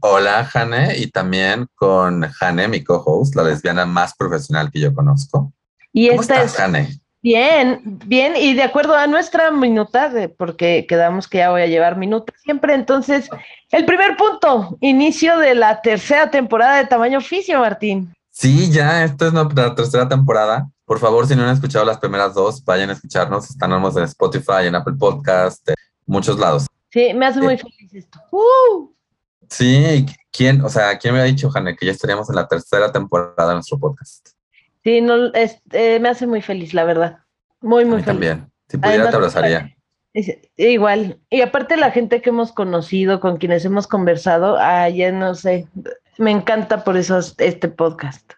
Hola, Jane, y también con Jane, mi co-host, la lesbiana más profesional que yo conozco. Y esta es Jane? Bien, bien, y de acuerdo a nuestra minuta, porque quedamos que ya voy a llevar minutos siempre, entonces, el primer punto, inicio de la tercera temporada de Tamaño Oficio, Martín. Sí, ya, esto es la tercera temporada. Por favor, si no han escuchado las primeras dos, vayan a escucharnos. Estamos en Spotify, en Apple Podcast, en muchos lados. Sí, me hace muy feliz esto. ¡Uh! Sí, ¿quién, o sea, quién me ha dicho, Jane, que ya estaríamos en la tercera temporada de nuestro podcast? Sí, no, eh, me hace muy feliz, la verdad. Muy, muy feliz. También. Si pudiera, te abrazaría. igual. Y aparte la gente que hemos conocido, con quienes hemos conversado, ah, ya no sé, me encanta por eso este podcast.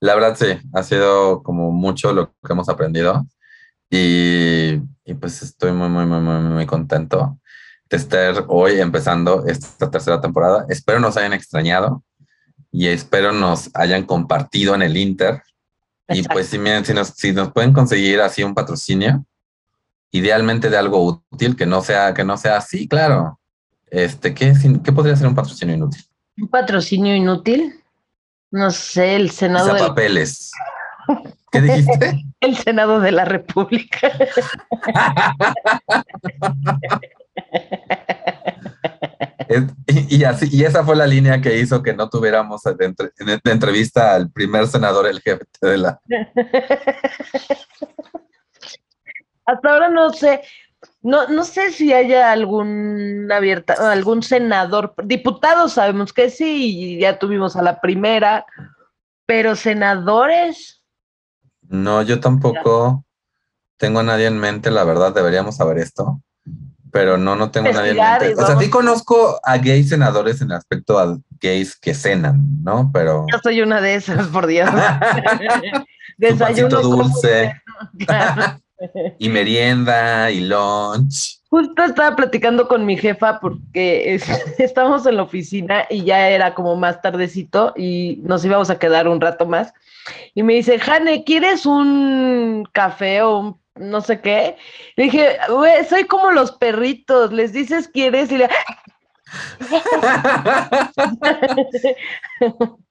La verdad sí, ha sido como mucho lo que hemos aprendido y, y pues estoy muy, muy, muy, muy, muy contento de estar hoy empezando esta tercera temporada. Espero nos hayan extrañado y espero nos hayan compartido en el Inter. Y pues si, si, nos, si nos pueden conseguir así un patrocinio, idealmente de algo útil, que no sea, que no sea así, claro. Este, ¿qué, ¿Qué podría ser un patrocinio inútil? ¿Un patrocinio inútil? No sé, el Senado. de papeles. ¿Qué dijiste? el Senado de la República. y, así, y esa fue la línea que hizo que no tuviéramos de, entrevista al primer senador el jefe de la. Hasta ahora no sé, no, no sé si haya algún abierta, algún senador, diputados sabemos que sí, ya tuvimos a la primera, pero senadores. No, yo tampoco tengo a nadie en mente, la verdad, deberíamos saber esto pero no, no tengo nadie en. O sea, sí conozco a gays senadores en el aspecto a gays que cenan, ¿no? Pero. Yo soy una de esas, por Dios. Desayuno dulce. y merienda y lunch. Justo estaba platicando con mi jefa porque estábamos en la oficina y ya era como más tardecito y nos íbamos a quedar un rato más. Y me dice, Jane, ¿quieres un café o un no sé qué. Le dije, güey, soy como los perritos, les dices quieres y le...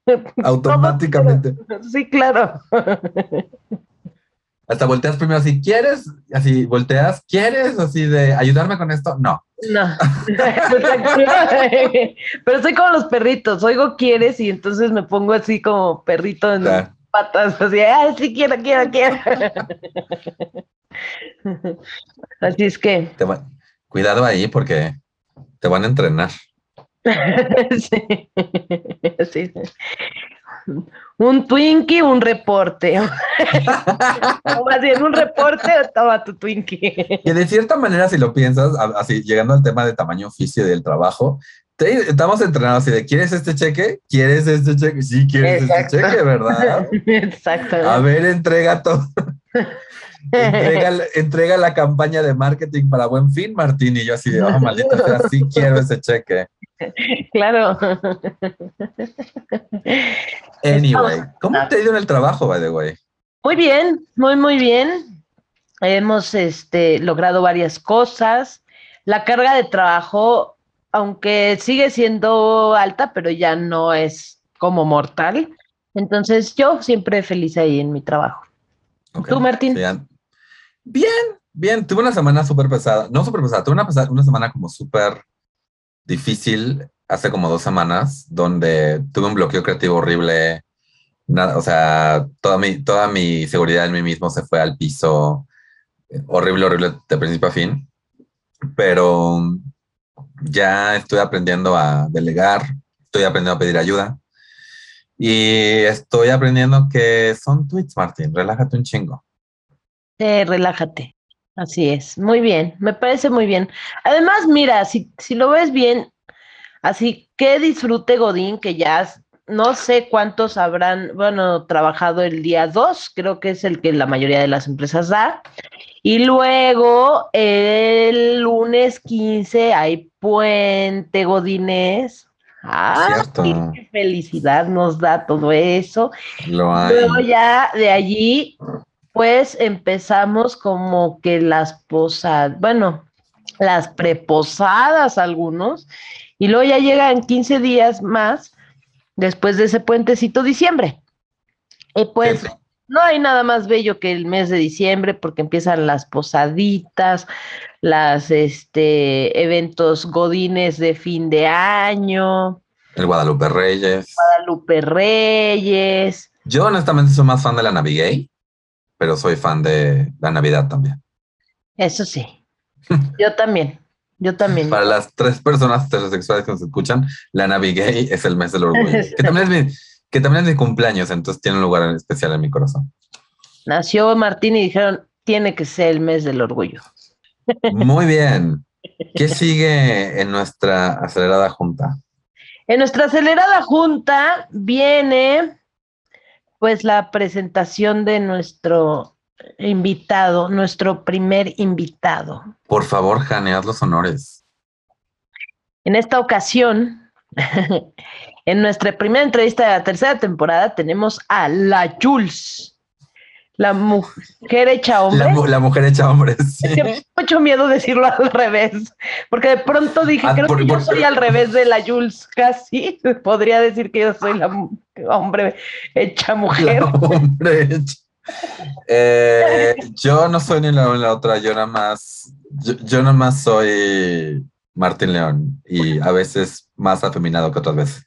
Automáticamente. Sí, claro. Hasta volteas primero así, ¿quieres? Así volteas, ¿quieres? Así de ayudarme con esto. No. No. Pero soy como los perritos, oigo quieres y entonces me pongo así como perrito en, patas, así, ay, sí quiero, quiero, quiero. así es que. cuidado ahí porque te van a entrenar. sí. sí. Un Twinkie, un reporte. o más bien, un reporte, toma tu Twinkie. Que de cierta manera, si lo piensas, así llegando al tema de tamaño oficio del trabajo, estamos entrenados así de, ¿quieres este cheque? ¿Quieres este cheque? Sí, quieres este cheque, ¿verdad? Exacto. A ver, entrega todo. entrega, la campaña de marketing para Buen Fin, Martín. Y yo así de, oh, maldita sea, sí quiero ese cheque. Claro. Anyway, ¿cómo te ha ido en el trabajo, by the way? Muy bien, muy, muy bien. Hemos este, logrado varias cosas. La carga de trabajo aunque sigue siendo alta, pero ya no es como mortal. Entonces yo siempre feliz ahí en mi trabajo. ¿Tú, Martín? Bien. bien, Tuve una semana súper pesada. No súper pesada, tuve una, una semana como súper difícil hace como dos semanas, donde tuve un bloqueo creativo horrible. Nada, o sea, toda mi, toda mi seguridad en mí mismo se fue al piso. Horrible, horrible de principio a fin. Pero ya estoy aprendiendo a delegar, estoy aprendiendo a pedir ayuda y estoy aprendiendo que son tweets, Martín. Relájate un chingo. relájate. Así es. Muy bien. Me parece muy bien. Además, mira, si, si lo ves bien, así que disfrute Godín, que ya no sé cuántos habrán, bueno, trabajado el día 2, creo que es el que la mayoría de las empresas da. Y luego el lunes 15 hay puente Godines. Ah, qué felicidad nos da todo eso. Lo hay. Luego ya de allí, pues empezamos como que las posadas, bueno, las preposadas algunos, y luego ya llegan 15 días más después de ese puentecito diciembre. Y pues no hay nada más bello que el mes de diciembre porque empiezan las posaditas, las este eventos godines de fin de año. El Guadalupe Reyes. Guadalupe Reyes. Yo honestamente soy más fan de la Navigay, pero soy fan de la Navidad también. Eso sí. Yo también. Yo también. Para las tres personas heterosexuales que nos escuchan, la Navigay es el mes del orgullo. que, también es mi, que también es mi cumpleaños, entonces tiene un lugar especial en mi corazón. Nació Martín y dijeron, tiene que ser el mes del orgullo. Muy bien. ¿Qué sigue en nuestra acelerada junta? En nuestra acelerada junta viene pues la presentación de nuestro invitado, nuestro primer invitado. Por favor, Jane, haz los honores. En esta ocasión, en nuestra primera entrevista de la tercera temporada, tenemos a la Jules. La mujer hecha hombre. La, mujer hecha hombre, sí. mucho miedo decirlo al revés, porque de pronto dije, ah, creo que yo soy al revés de la Jules, casi. Podría decir que yo soy la hombre hecha mujer. La hombre hecha eh, yo no soy ni la una ni la otra, yo nada más, yo, nada más soy Martín León y a veces más afeminado que otras veces.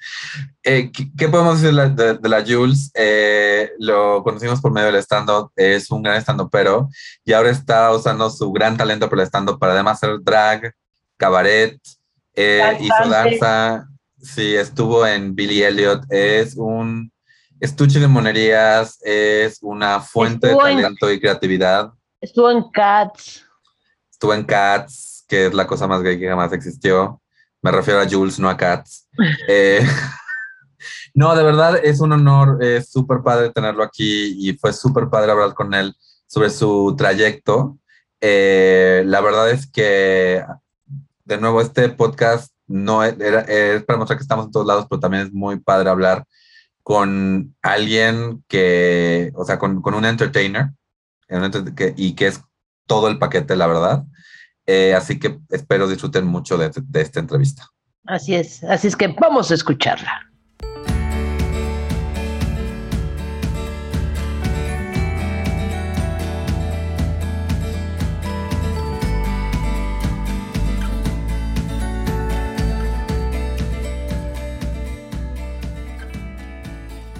Eh, ¿qué, podemos decir de, la Jules? Eh, lo conocimos por medio del stand-up, es un gran stand pero y ahora está usando su gran talento por el stand-up para además hacer drag, cabaret, hizo danza, sí, estuvo en Billy Elliot, es un Estuche de Monerías es una fuente de talento y creatividad. Estuvo en Cats. Estuvo en Cats, que es la cosa más gay que jamás existió. Me refiero a Jules, no a Cats. Eh, no, de verdad es un honor, es súper padre tenerlo aquí y fue súper padre hablar con él sobre su trayecto. Eh, la verdad es que, de nuevo, este podcast no era, es para mostrar que estamos en todos lados, pero también es muy padre hablar con alguien que, o sea, con, un entertainer y que es todo el paquete, la verdad. Eh, así que espero disfruten mucho de esta entrevista. Así es, así es que vamos a escucharla.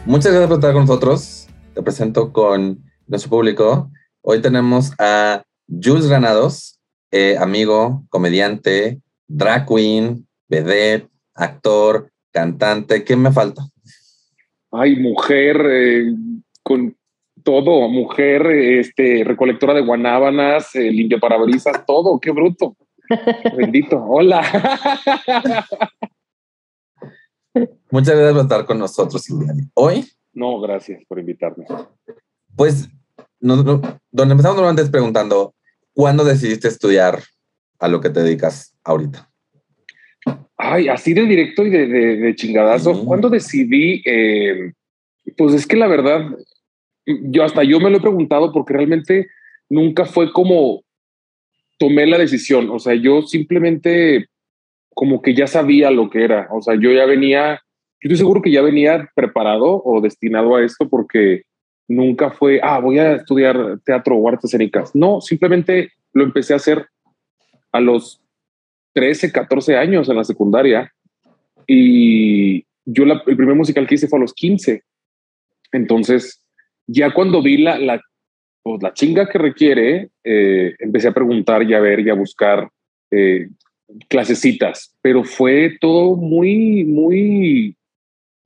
Muchas gracias por estar con nosotros. Te presento con nuestro público. Hoy tenemos a Jules Granados, eh, amigo, comediante, drag queen, vedette, actor, cantante. ¿Qué me falta? Ay, mujer eh, con todo, mujer, este, recolectora de guanábanas, eh, limpia parabrisas, todo, qué bruto. Bendito. Hola. Muchas gracias por estar con nosotros, Hoy. No, gracias por invitarme. Pues, donde empezamos normalmente es preguntando, ¿cuándo decidiste estudiar a lo que te dedicas ahorita? Ay, así de directo y de, de, chingadazo. ¿Cuándo decidí? Eh, pues es que la verdad, yo hasta yo me lo he preguntado porque realmente nunca fue como tomé la decisión. O sea, yo simplemente como que ya sabía lo que era. O sea, yo ya venía, yo estoy seguro que ya venía preparado o destinado a esto porque nunca fue, ah, voy a estudiar teatro o artes escénicas. No, simplemente lo empecé a hacer a los 13, 14 años en la secundaria. Y yo el primer musical que hice fue a los 15. Entonces, ya cuando vi la, la, pues, la chinga que requiere, eh, empecé a preguntar y a ver y a buscar eh, clasecitas, pero fue todo muy, muy,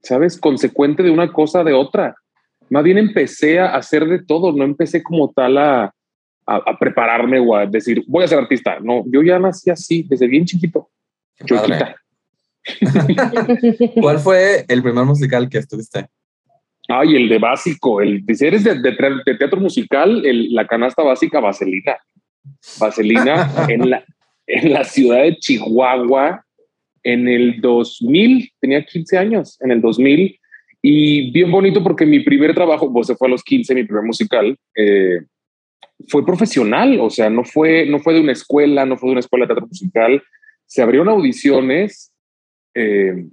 ¿sabes? Consecuente de una cosa de otra. Más bien empecé a hacer de todo, no empecé como tal a, a, prepararme o a decir, voy a ser artista. No, yo ya nací así, desde bien chiquito. ¿Cuál fue el primer musical que estuviste? Ay, el de básico, el si eres de, teatro musical, la canasta básica Vaselina. Vaselina en, la, en la ciudad de Chihuahua en el 2000, tenía 15 años, en el 2000, y bien bonito porque mi primer trabajo, pues se fue a los 15, mi primer musical, eh, fue profesional, o sea, no fue, no fue de una escuela, no fue de una escuela de teatro musical, se abrieron audiciones, eh,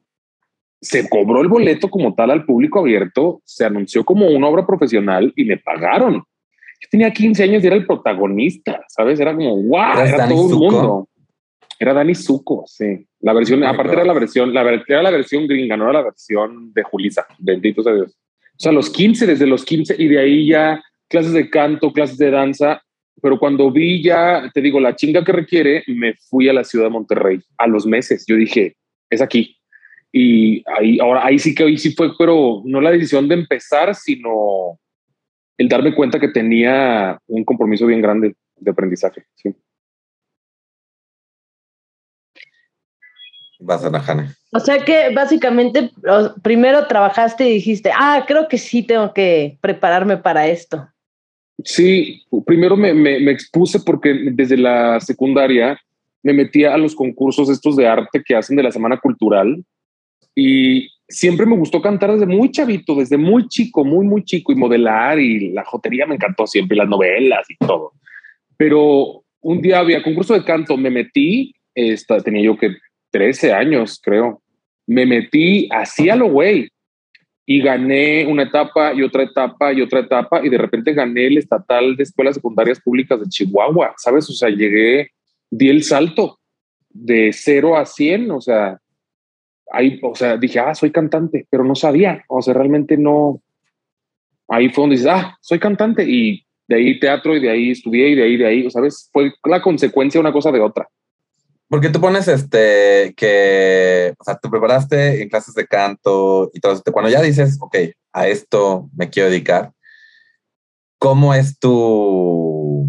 se cobró el boleto como tal al público abierto, se anunció como una obra profesional y me pagaron. Yo tenía 15 años y era el protagonista, ¿sabes? Era como, wow, era todo el mundo. Era Dani Zuko, sí. La versión, aparte era la versión, la, era la versión gringa, no era la versión de Julisa, bendito sea Dios. O sea, los 15, desde los 15, y de ahí ya clases de canto, clases de danza, pero cuando vi ya, te digo, la chinga que requiere, me fui a la ciudad de Monterrey a los meses. Yo dije, es aquí. Y ahí, ahora, ahí sí que ahí sí fue, pero no la decisión de empezar, sino el darme cuenta que tenía un compromiso bien grande de aprendizaje. Sí. Vas a Jane. O sea que básicamente primero trabajaste y dijiste, ah, creo que sí tengo que prepararme para esto. Sí, primero me, me, expuse porque desde la secundaria me metía a los concursos estos de arte que hacen de la Semana Cultural y siempre me gustó cantar desde muy chavito, desde muy chico, muy, muy chico y modelar y la jotería me encantó siempre, las novelas y todo. Pero un día había concurso de canto, me metí, esta, tenía yo que 13 años, creo. Me metí así a lo güey y gané una etapa y otra etapa y otra etapa y de repente gané el estatal de escuelas secundarias públicas de Chihuahua, ¿sabes? O sea, llegué, di el salto de 0 a 100, o sea, ahí, o sea, dije, ah, soy cantante, pero no sabía, o sea, realmente no, ahí fue donde dices, ah, soy cantante y de ahí teatro y de ahí estudié y de ahí, de ahí, ¿sabes? Fue la consecuencia una cosa de otra. Porque tú pones este que, o sea, tú preparaste en clases de canto y todo. Cuando ya dices, ok, a esto me quiero dedicar, ¿cómo es tu,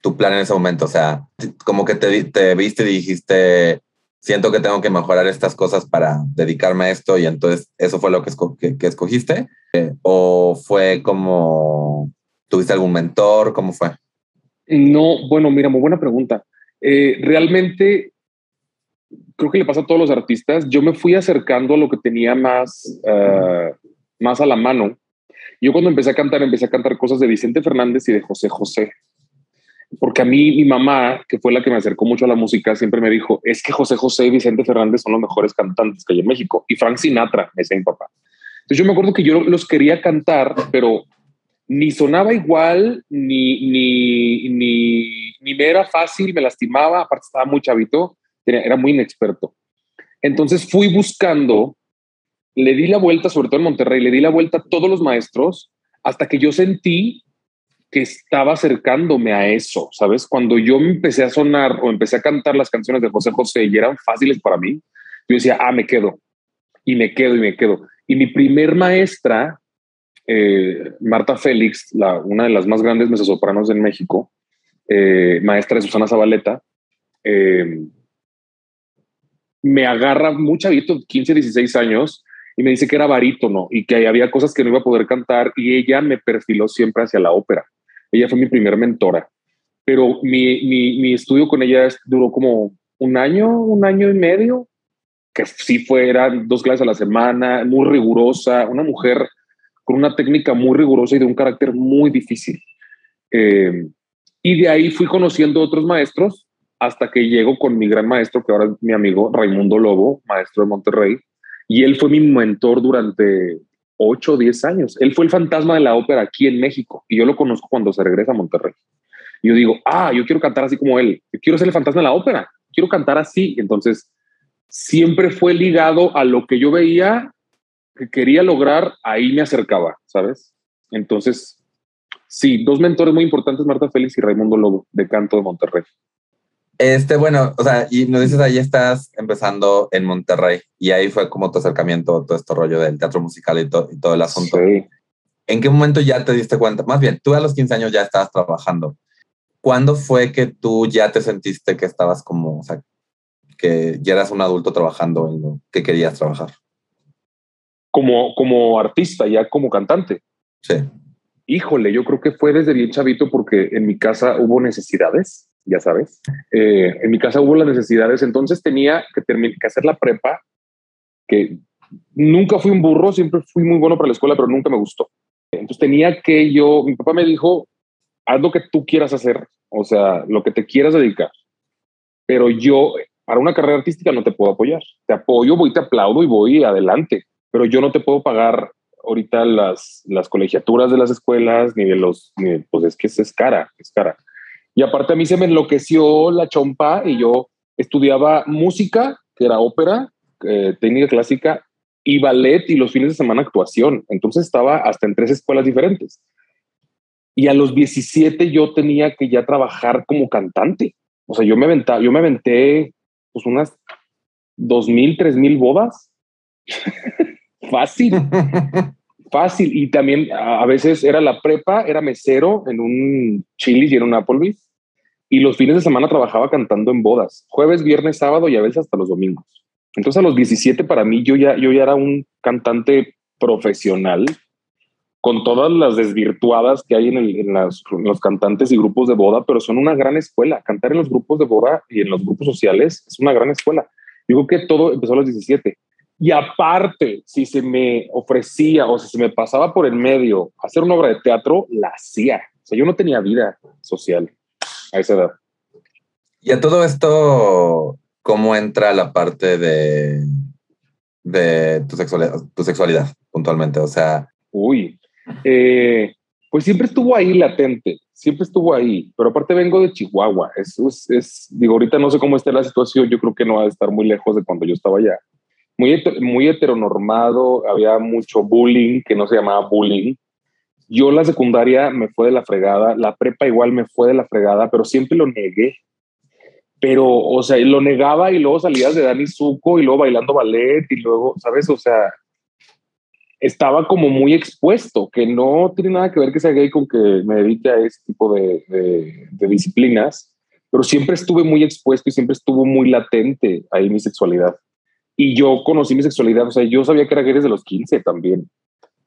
tu plan en ese momento? O sea, como que te, te viste y dijiste, siento que tengo que mejorar estas cosas para dedicarme a esto y entonces eso fue lo que, que, escogiste? ¿O fue como, tuviste algún mentor? ¿Cómo fue? No, bueno, mira, muy buena pregunta. Eh, realmente creo que le pasa a todos los artistas, yo me fui acercando a lo que tenía más, eh, más a la mano. Yo cuando empecé a cantar, empecé a cantar cosas de Vicente Fernández y de José José. Porque a mí, mi mamá, que fue la que me acercó mucho a la música, siempre me dijo, es que José José y Vicente Fernández son los mejores cantantes que hay en México. Y Frank Sinatra, me decía mi papá. Entonces yo me acuerdo que yo los quería cantar, pero ni sonaba igual, ni, ni, ni, ni me era fácil, me lastimaba, aparte estaba muy chavito era muy inexperto. Entonces fui buscando, le di la vuelta, sobre todo en Monterrey, le di la vuelta a todos los maestros hasta que yo sentí que estaba acercándome a eso, ¿sabes? Cuando yo empecé a sonar o empecé a cantar las canciones de José José y eran fáciles para mí, yo decía, ah, me quedo, y me quedo, y me quedo. Y mi primer maestra, eh, Marta Félix, una de las más grandes mezzosopranos en México, eh, maestra de Susana Zabaleta, eh, me agarra mucho chavito, 15, 16 años, y me dice que era barítono y que había cosas que no iba a poder cantar y ella me perfiló siempre hacia la ópera. Ella fue mi primer mentora, pero mi, mi, estudio con ella duró como un año, un año y medio, que sí fue, dos clases a la semana, muy rigurosa, una mujer con una técnica muy rigurosa y de un carácter muy difícil. Eh, y de ahí fui conociendo otros maestros hasta que llego con mi gran maestro, que ahora es mi amigo Raimundo Lobo, maestro de Monterrey, y él fue mi mentor durante 8 o 10 años. Él fue el fantasma de la ópera aquí en México y yo lo conozco cuando se regresa a Monterrey. Y yo digo, ah, yo quiero cantar así como él, yo quiero ser el fantasma de la ópera, quiero cantar así. Entonces, siempre fue ligado a lo que yo veía que quería lograr, ahí me acercaba, ¿sabes? Entonces, sí, dos mentores muy importantes, Marta Félix y Raimundo Lobo, de canto de Monterrey. Este, bueno, o sea, y nos dices ahí estás empezando en Monterrey y ahí fue como tu acercamiento, todo este rollo del teatro musical y, y todo el asunto. ¿En qué momento ya te diste cuenta? Más bien, tú a los 15 años ya estabas trabajando. ¿Cuándo fue que tú ya te sentiste que estabas como, o sea, que ya eras un adulto trabajando en lo que querías trabajar? Como, como artista, ya como cantante. Sí. Híjole, yo creo que fue desde bien chavito porque en mi casa hubo necesidades, ya sabes. Eh, en mi casa hubo las necesidades, entonces tenía que, que hacer la prepa, que nunca fui un burro, siempre fui muy bueno para la escuela, pero nunca me gustó. Entonces tenía que yo, mi papá me dijo, haz lo que tú quieras hacer, o sea, lo que te quieras dedicar. Pero yo, para una carrera artística no te puedo apoyar. Te apoyo, voy, te aplaudo y voy adelante, pero yo no te puedo pagar ahorita las, las colegiaturas de las escuelas, ni de los, pues es que es, cara, es cara. Y aparte a mí se me enloqueció la chompa y yo estudiaba música, que era ópera, eh, técnica clásica y ballet y los fines de semana actuación. Entonces estaba hasta en tres escuelas diferentes. Y a los 17 yo tenía que ya trabajar como cantante. O sea, yo me yo me aventé pues unas dos mil, tres mil bodas. Fácil. Fácil. Y también a veces era la prepa, era mesero en un chili y en un Applebee's. Y los fines de semana trabajaba cantando en bodas. Jueves, viernes, sábado y a veces hasta los domingos. Entonces a los 17 para mí yo ya, yo ya era un cantante profesional con todas las desvirtuadas que hay en, los cantantes y grupos de boda, pero son una gran escuela. Cantar en los grupos de boda y en los grupos sociales es una gran escuela. Digo que todo empezó a los 17. Y aparte, si se me ofrecía o si se me pasaba por el medio hacer una obra de teatro, la hacía. O sea, yo no tenía vida social a esa edad. Y a todo esto, ¿cómo entra la parte de, de tu, sexualidad, tu sexualidad puntualmente? O sea... Uy, eh, pues siempre estuvo ahí latente, siempre estuvo ahí, pero aparte vengo de Chihuahua, eso es, digo, ahorita no sé cómo está la situación, yo creo que no va a estar muy lejos de cuando yo estaba allá. Muy, muy heteronormado, había mucho bullying, que no se llamaba bullying. Yo la secundaria me fue de la fregada, la prepa igual me fue de la fregada, pero siempre lo negué. Pero, o sea, lo negaba y luego salías de Dani Zuko y luego bailando ballet y luego, ¿sabes? O sea, estaba como muy expuesto, que no tiene nada que ver que sea gay con que me dedique a ese tipo de, de, disciplinas, pero siempre estuve muy expuesto y siempre estuvo muy latente ahí mi sexualidad. Y yo conocí mi sexualidad, o sea, yo sabía que era gay desde los 15 también,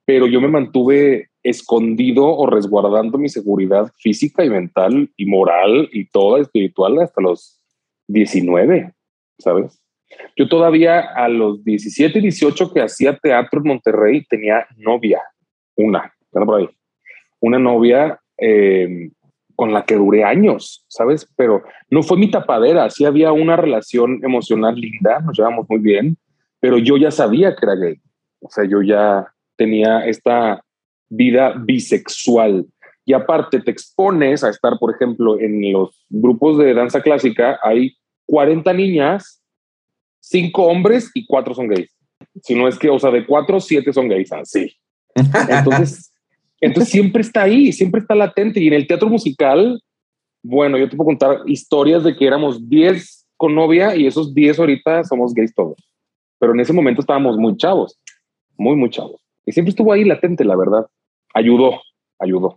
pero yo me mantuve escondido o resguardando mi seguridad física y mental y moral y toda espiritual hasta los 19, ¿sabes? Yo todavía a los 17 y 18 que hacía teatro en Monterrey tenía novia, una, por ahí, una novia eh, con la que duré años, ¿sabes? Pero no fue mi tapadera, sí había una relación emocional linda, nos llevamos muy bien, pero yo ya sabía que era gay, o sea, yo ya tenía esta vida bisexual. Y aparte te expones a estar, por ejemplo, en los grupos de danza clásica, hay 40 niñas cinco hombres y cuatro son gays. Si no es que, o sea, de cuatro, siete son gays, así. Entonces, entonces siempre está ahí, siempre está latente. Y en el teatro musical, bueno, yo te puedo contar historias de que éramos diez con novia y esos diez ahorita somos gays todos. Pero en ese momento estábamos muy chavos, muy, muy chavos. Y siempre estuvo ahí latente, la verdad. Ayudó, ayudó.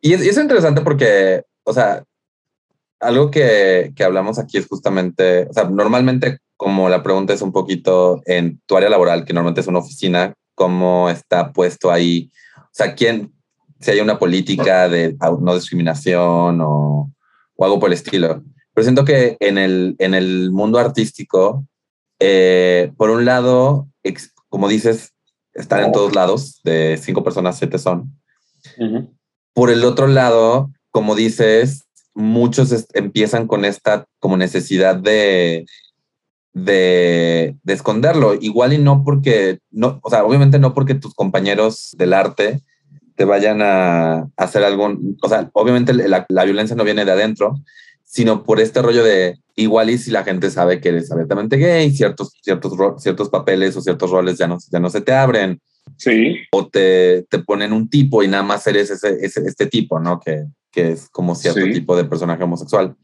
Y es, es interesante porque, o sea, algo que, que, hablamos aquí es justamente, o sea, normalmente como la pregunta es un poquito en tu área laboral, que normalmente es una oficina, ¿cómo está puesto ahí? O sea, ¿quién, si hay una política de no discriminación o, o algo por el estilo? Pero siento que en el, en el mundo artístico, eh, por un lado, como dices, están en todos lados, de cinco personas, siete son. Por el otro lado, como dices, muchos empiezan con esta como necesidad de, de, esconderlo. Igual y no porque, no, o sea, obviamente no porque tus compañeros del arte te vayan a, hacer algún, o sea, obviamente la, violencia no viene de adentro, sino por este rollo de igual y si la gente sabe que eres abiertamente gay, ciertos, ciertos, ciertos papeles o ciertos roles ya no, ya no se te abren. Sí. O te, te ponen un tipo y nada más eres ese, este tipo, ¿no? Que, que es como cierto tipo de personaje homosexual.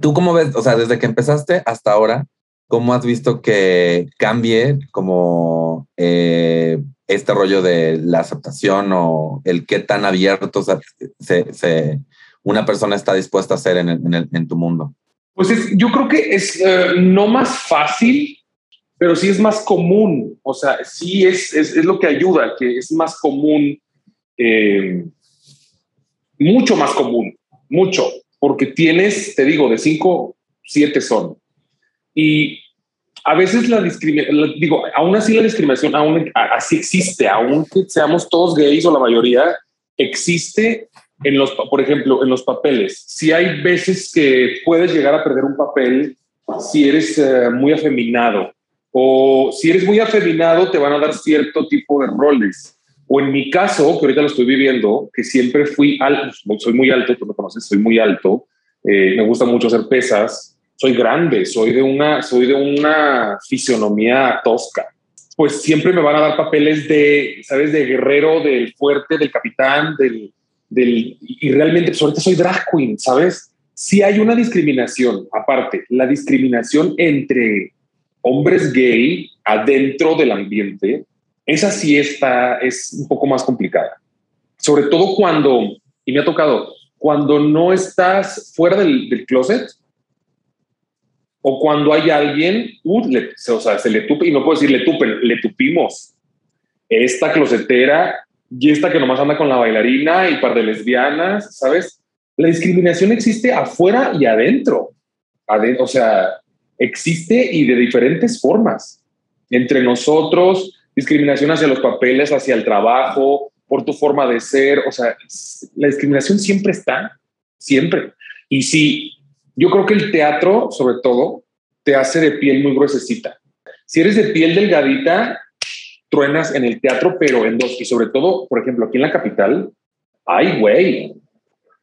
¿Tú cómo ves, o sea, desde que empezaste hasta ahora, cómo has visto que cambie como eh, este rollo de la aceptación o el qué tan abierto una persona está dispuesta a ser en, en, tu mundo? Pues yo creo que es eh, no más fácil, pero sí es más común. O sea, sí es, es, lo que ayuda, que es más común, eh, mucho más común, mucho, porque tienes, te digo, de cinco, siete son. Y a veces la discriminación, digo, aún así la discriminación, aún así existe, aunque seamos todos gays o la mayoría, existe en los, por ejemplo, en los papeles. Si hay veces que puedes llegar a perder un papel si eres eh, muy afeminado o si eres muy afeminado te van a dar cierto tipo de roles. O en mi caso, que ahorita lo estoy viviendo, que siempre fui alto, soy muy alto, tú me conoces, soy muy alto, eh, me gusta mucho hacer pesas, soy grande, soy de una, soy de una fisionomía tosca. Pues siempre me van a dar papeles de, ¿sabes? De guerrero, del fuerte, del capitán, del, y realmente, pues ahorita soy drag queen, ¿sabes? Si hay una discriminación, aparte, la discriminación entre hombres gay adentro del ambiente, esa sí está, es un poco más complicada. Sobre todo cuando, y me ha tocado, cuando no estás fuera del, closet o cuando hay alguien, uh, o sea, se le tupe, y no puedo decir le tupen, le tupimos. Esta closetera y esta que nomás anda con la bailarina y par de lesbianas, ¿sabes? La discriminación existe afuera y adentro. o sea, existe y de diferentes formas. Entre nosotros, discriminación hacia los papeles, hacia el trabajo, por tu forma de ser. O sea, la discriminación siempre está, siempre. Y sí, yo creo que el teatro, sobre todo, te hace de piel muy gruesecita. Si eres de piel delgadita, truenas en el teatro, pero en dos. Y sobre todo, por ejemplo, aquí en la capital, ay, güey,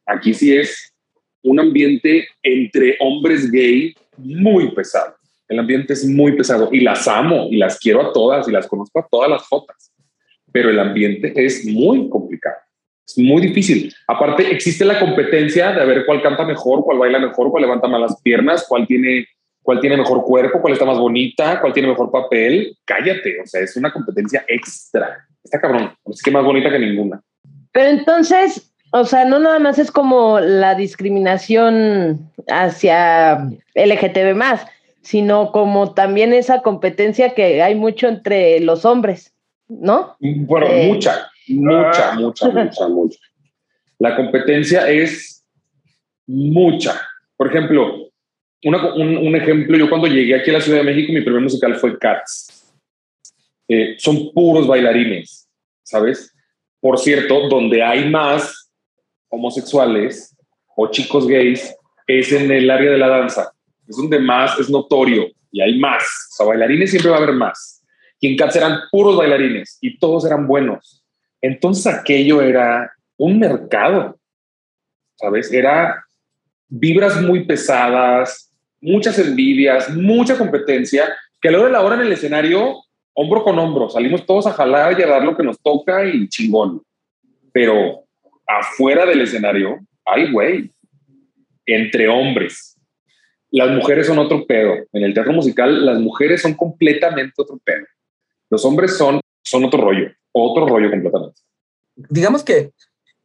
aquí sí es un ambiente entre hombres gay muy pesado. El ambiente es muy pesado y las amo y las quiero a todas y las conozco a todas las fotos, pero el ambiente es muy complicado. Es muy difícil. Aparte, existe la competencia de ver cuál canta mejor, cuál baila mejor, cuál levanta más las piernas, cuál tiene cuál tiene mejor cuerpo, cuál está más bonita, cuál tiene mejor papel. Cállate, o sea, es una competencia extra. Está cabrón, así que más bonita que ninguna. Pero entonces, o sea, no nada más es como la discriminación hacia LGTB más, sino como también esa competencia que hay mucho entre los hombres, ¿no? Bueno, eh, mucha, mucha, mucha, mucha, mucha. La competencia es mucha. Por ejemplo, un, ejemplo, yo cuando llegué aquí a la Ciudad de México, mi primer musical fue Cats. Eh, son puros bailarines, ¿sabes? Por cierto, donde hay más homosexuales o chicos gays es en el área de la danza. Es donde más es notorio y hay más. O sea, bailarines siempre va a haber más. Y en Cats eran puros bailarines y todos eran buenos. Entonces aquello era un mercado, ¿sabes? Era vibras muy pesadas, muchas envidias, mucha competencia, que a lo de la hora en el escenario, hombro con hombro, salimos todos a jalar y a dar lo que nos toca y chingón. Pero afuera del escenario, ay, güey, entre hombres. Las mujeres son otro pedo. En el teatro musical, las mujeres son completamente otro pedo. Los hombres son, son otro rollo, otro rollo completamente. Digamos que,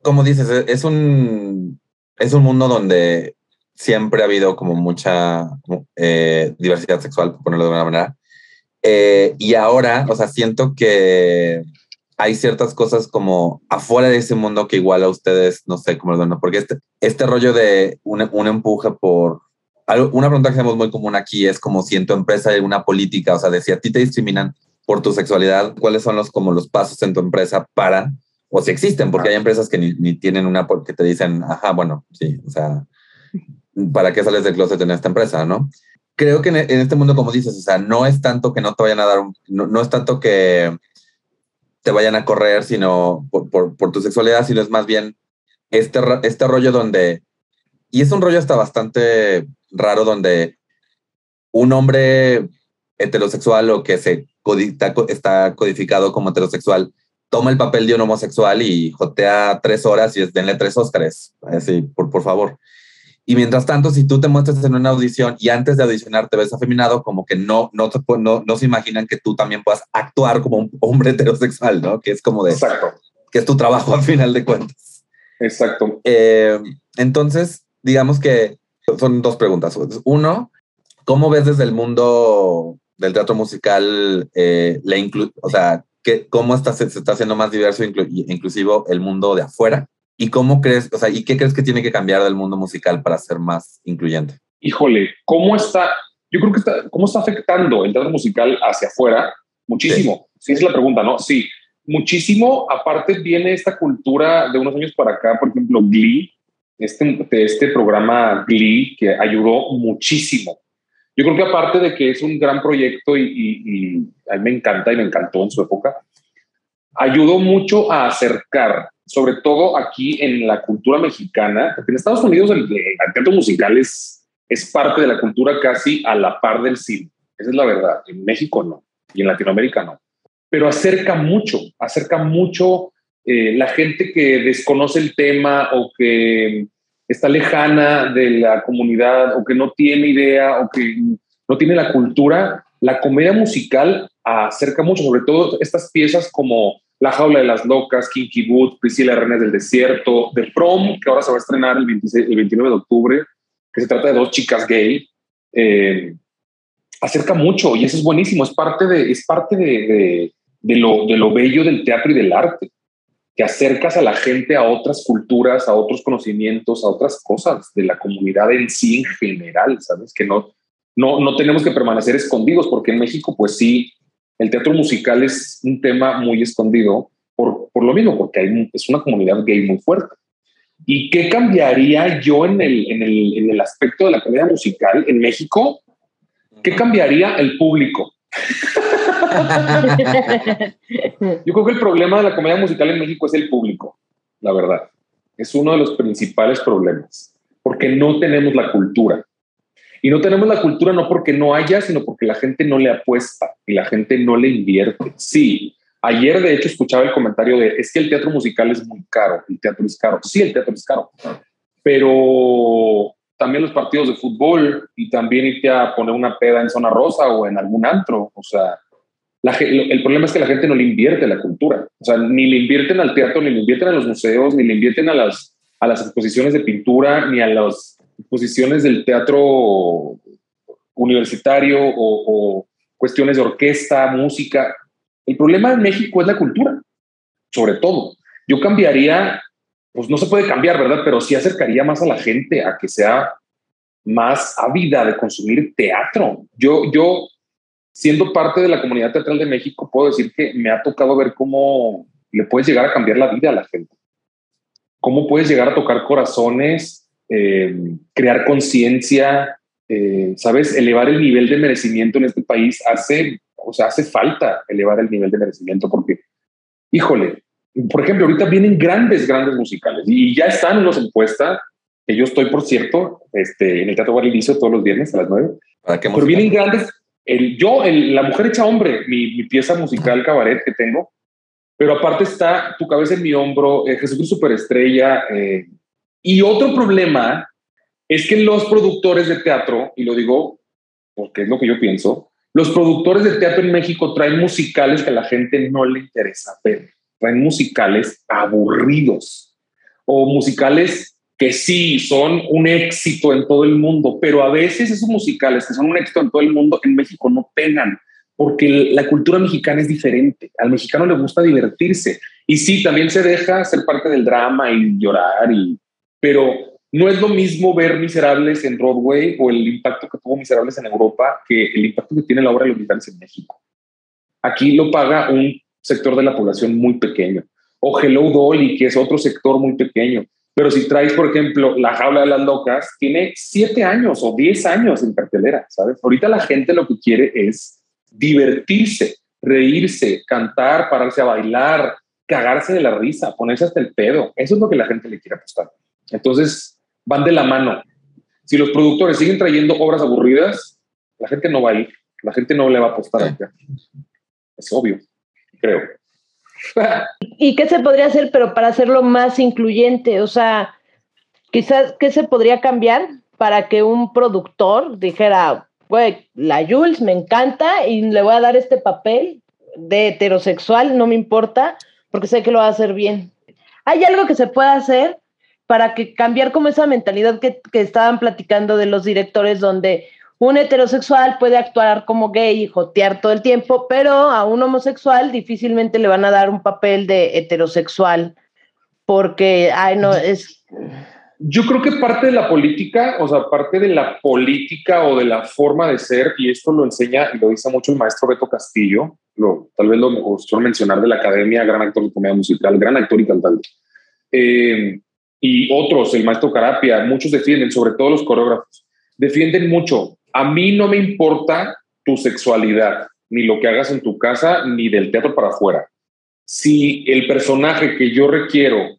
como dices, es un, es un mundo donde siempre ha habido como mucha eh, diversidad sexual, por ponerlo de alguna manera. Eh, y ahora, o sea, siento que hay ciertas cosas como afuera de ese mundo que igual a ustedes, no sé cómo lo porque este, este rollo de un, un empuje por... Una pregunta que hacemos muy común aquí es como si en tu empresa hay una política, o sea, de si a ti te discriminan por tu sexualidad, ¿cuáles son los como los pasos en tu empresa para, o si existen? Porque hay empresas que ni, ni tienen una porque te dicen, ajá, bueno, sí, o sea, ¿para qué sales del closet en esta empresa, no? Creo que en, este mundo, como dices, o sea, no es tanto que no te vayan a dar, no, es tanto que te vayan a correr, sino por, por, tu sexualidad, sino es más bien este, este rollo donde, y es un rollo hasta bastante raro, donde un hombre heterosexual o que se está codificado como heterosexual toma el papel de un homosexual y jotea tres horas y es denle tres Óscares, así, por, por favor. Y mientras tanto, si tú te muestras en una audición y antes de audicionar te ves afeminado, como que no, no, no, no se imaginan que tú también puedas actuar como un hombre heterosexual, ¿no? Que es como de... Exacto. Que es tu trabajo al final de cuentas. Exacto. Eh, entonces, digamos que Son dos preguntas. Uno, ¿cómo ves desde el mundo del teatro musical eh, la o sea, ¿qué, cómo está, se, está haciendo más diverso e inclusivo el mundo de afuera? ¿Y cómo crees, o sea, y qué crees que tiene que cambiar del mundo musical para ser más incluyente? Híjole, ¿cómo está? Yo creo que está, ¿cómo está afectando el teatro musical hacia afuera? Muchísimo. Sí, esa es la pregunta, ¿no? Sí, muchísimo. Aparte viene esta cultura de unos años para acá, por ejemplo, Glee, este, este programa Glee que ayudó muchísimo. Yo creo que aparte de que es un gran proyecto y, a mí me encanta y me encantó en su época, ayudó mucho a acercar, sobre todo aquí en la cultura mexicana, porque en Estados Unidos el, el teatro musical es, es parte de la cultura casi a la par del cine. Esa es la verdad. En México no y en Latinoamérica no. Pero acerca mucho, acerca mucho eh, la gente que desconoce el tema o que está lejana de la comunidad o que no tiene idea o que no tiene la cultura, la comedia musical acerca mucho, sobre todo estas piezas como La jaula de las locas, Kinky Boot, Priscila Renes del Desierto, The Prom, que ahora se va a estrenar el, 26, el 29 de octubre, que se trata de dos chicas gay. Eh, acerca mucho y eso es buenísimo, es parte de, es parte de, de, lo, de lo bello del teatro y del arte, que acercas a la gente a otras culturas, a otros conocimientos, a otras cosas de la comunidad en sí en general, ¿sabes? Que no, no, no tenemos que permanecer escondidos, porque en México, pues sí, el teatro musical es un tema muy escondido por, por lo mismo, porque hay, es una comunidad gay muy fuerte. ¿Y qué cambiaría yo en el, en el, en el aspecto de la comedia musical en México? ¿Qué cambiaría el público? Yo creo que el problema de la comedia musical en México es el público, la verdad. Es uno de los principales problemas, porque no tenemos la cultura. Y no tenemos la cultura no porque no haya, sino porque la gente no le apuesta y la gente no le invierte. Sí, ayer de hecho escuchaba el comentario de, es que el teatro musical es muy caro, el teatro es caro. Sí, el teatro es caro, pero también los partidos de fútbol y también irte a poner una peda en zona rosa o en algún antro. O sea, el problema es que la gente no le invierte a la cultura. O sea, ni le invierten al teatro, ni le invierten a los museos, ni le invierten a las, a las exposiciones de pintura, ni a las exposiciones del teatro universitario o, cuestiones de orquesta, música. El problema en México es la cultura, sobre todo. Yo cambiaría pues no se puede cambiar, ¿verdad? Pero sí acercaría más a la gente a que sea más ávida de consumir teatro. Yo, yo, siendo parte de la comunidad teatral de México, puedo decir que me ha tocado ver cómo le puedes llegar a cambiar la vida a la gente. Cómo puedes llegar a tocar corazones, eh, crear conciencia, eh, ¿sabes? Elevar el nivel de merecimiento en este país hace, o sea, hace falta elevar el nivel de merecimiento porque, híjole, por ejemplo, ahorita vienen grandes, grandes musicales y ya están en puesta, que yo estoy, por cierto, este, en el Teatro Guadalinicio todos los viernes a las nueve. ¿Para qué Pero vienen grandes. El, yo, el, La Mujer Hecha Hombre, mi, mi, pieza musical cabaret que tengo, pero aparte está Tu Cabeza en mi Hombro, eh, Jesucristo Superestrella. Eh, y otro problema es que los productores de teatro, y lo digo porque es lo que yo pienso, los productores de teatro en México traen musicales que a la gente no le interesa ver traen musicales aburridos o musicales que sí son un éxito en todo el mundo, pero a veces esos musicales que son un éxito en todo el mundo en México no pegan porque la cultura mexicana es diferente. Al mexicano le gusta divertirse y sí, también se deja ser parte del drama y llorar, y, pero no es lo mismo ver Miserables en Broadway o el impacto que tuvo Miserables en Europa que el impacto que tiene la obra de los Miserables en México. Aquí lo paga un sector de la población muy pequeño. O Hello Dolly, que es otro sector muy pequeño. Pero si traes, por ejemplo, La Jaula de las Locas, tiene siete años o diez años en cartelera, ¿sabes? Ahorita la gente lo que quiere es divertirse, reírse, cantar, pararse a bailar, cagarse de la risa, ponerse hasta el pedo. Eso es lo que la gente le quiere apostar. Entonces, van de la mano. Si los productores siguen trayendo obras aburridas, la gente no va a ir, la gente no le va a apostar. Es obvio creo. ¿Y qué se podría hacer, pero para hacerlo más incluyente? O sea, quizás, ¿qué se podría cambiar para que un productor dijera, güey, la Jules me encanta y le voy a dar este papel de heterosexual, no me importa, porque sé que lo va a hacer bien? ¿Hay algo que se pueda hacer para que cambiar como esa mentalidad que, que estaban platicando de los directores donde un heterosexual puede actuar como gay y jotear todo el tiempo, pero a un homosexual difícilmente le van a dar un papel de heterosexual porque, ay, no, es... Yo creo que parte de la política, o sea, parte de la política o de la forma de ser, y esto lo enseña y lo dice mucho el maestro Beto Castillo, lo, tal vez lo suelo mencionar de la academia, gran actor de comedia musical, gran actor y cantante. Eh, y otros, el maestro Carapia, muchos defienden, sobre todo los coreógrafos, defienden mucho. A mí no me importa tu sexualidad, ni lo que hagas en tu casa, ni del teatro para afuera si el personaje que yo requiero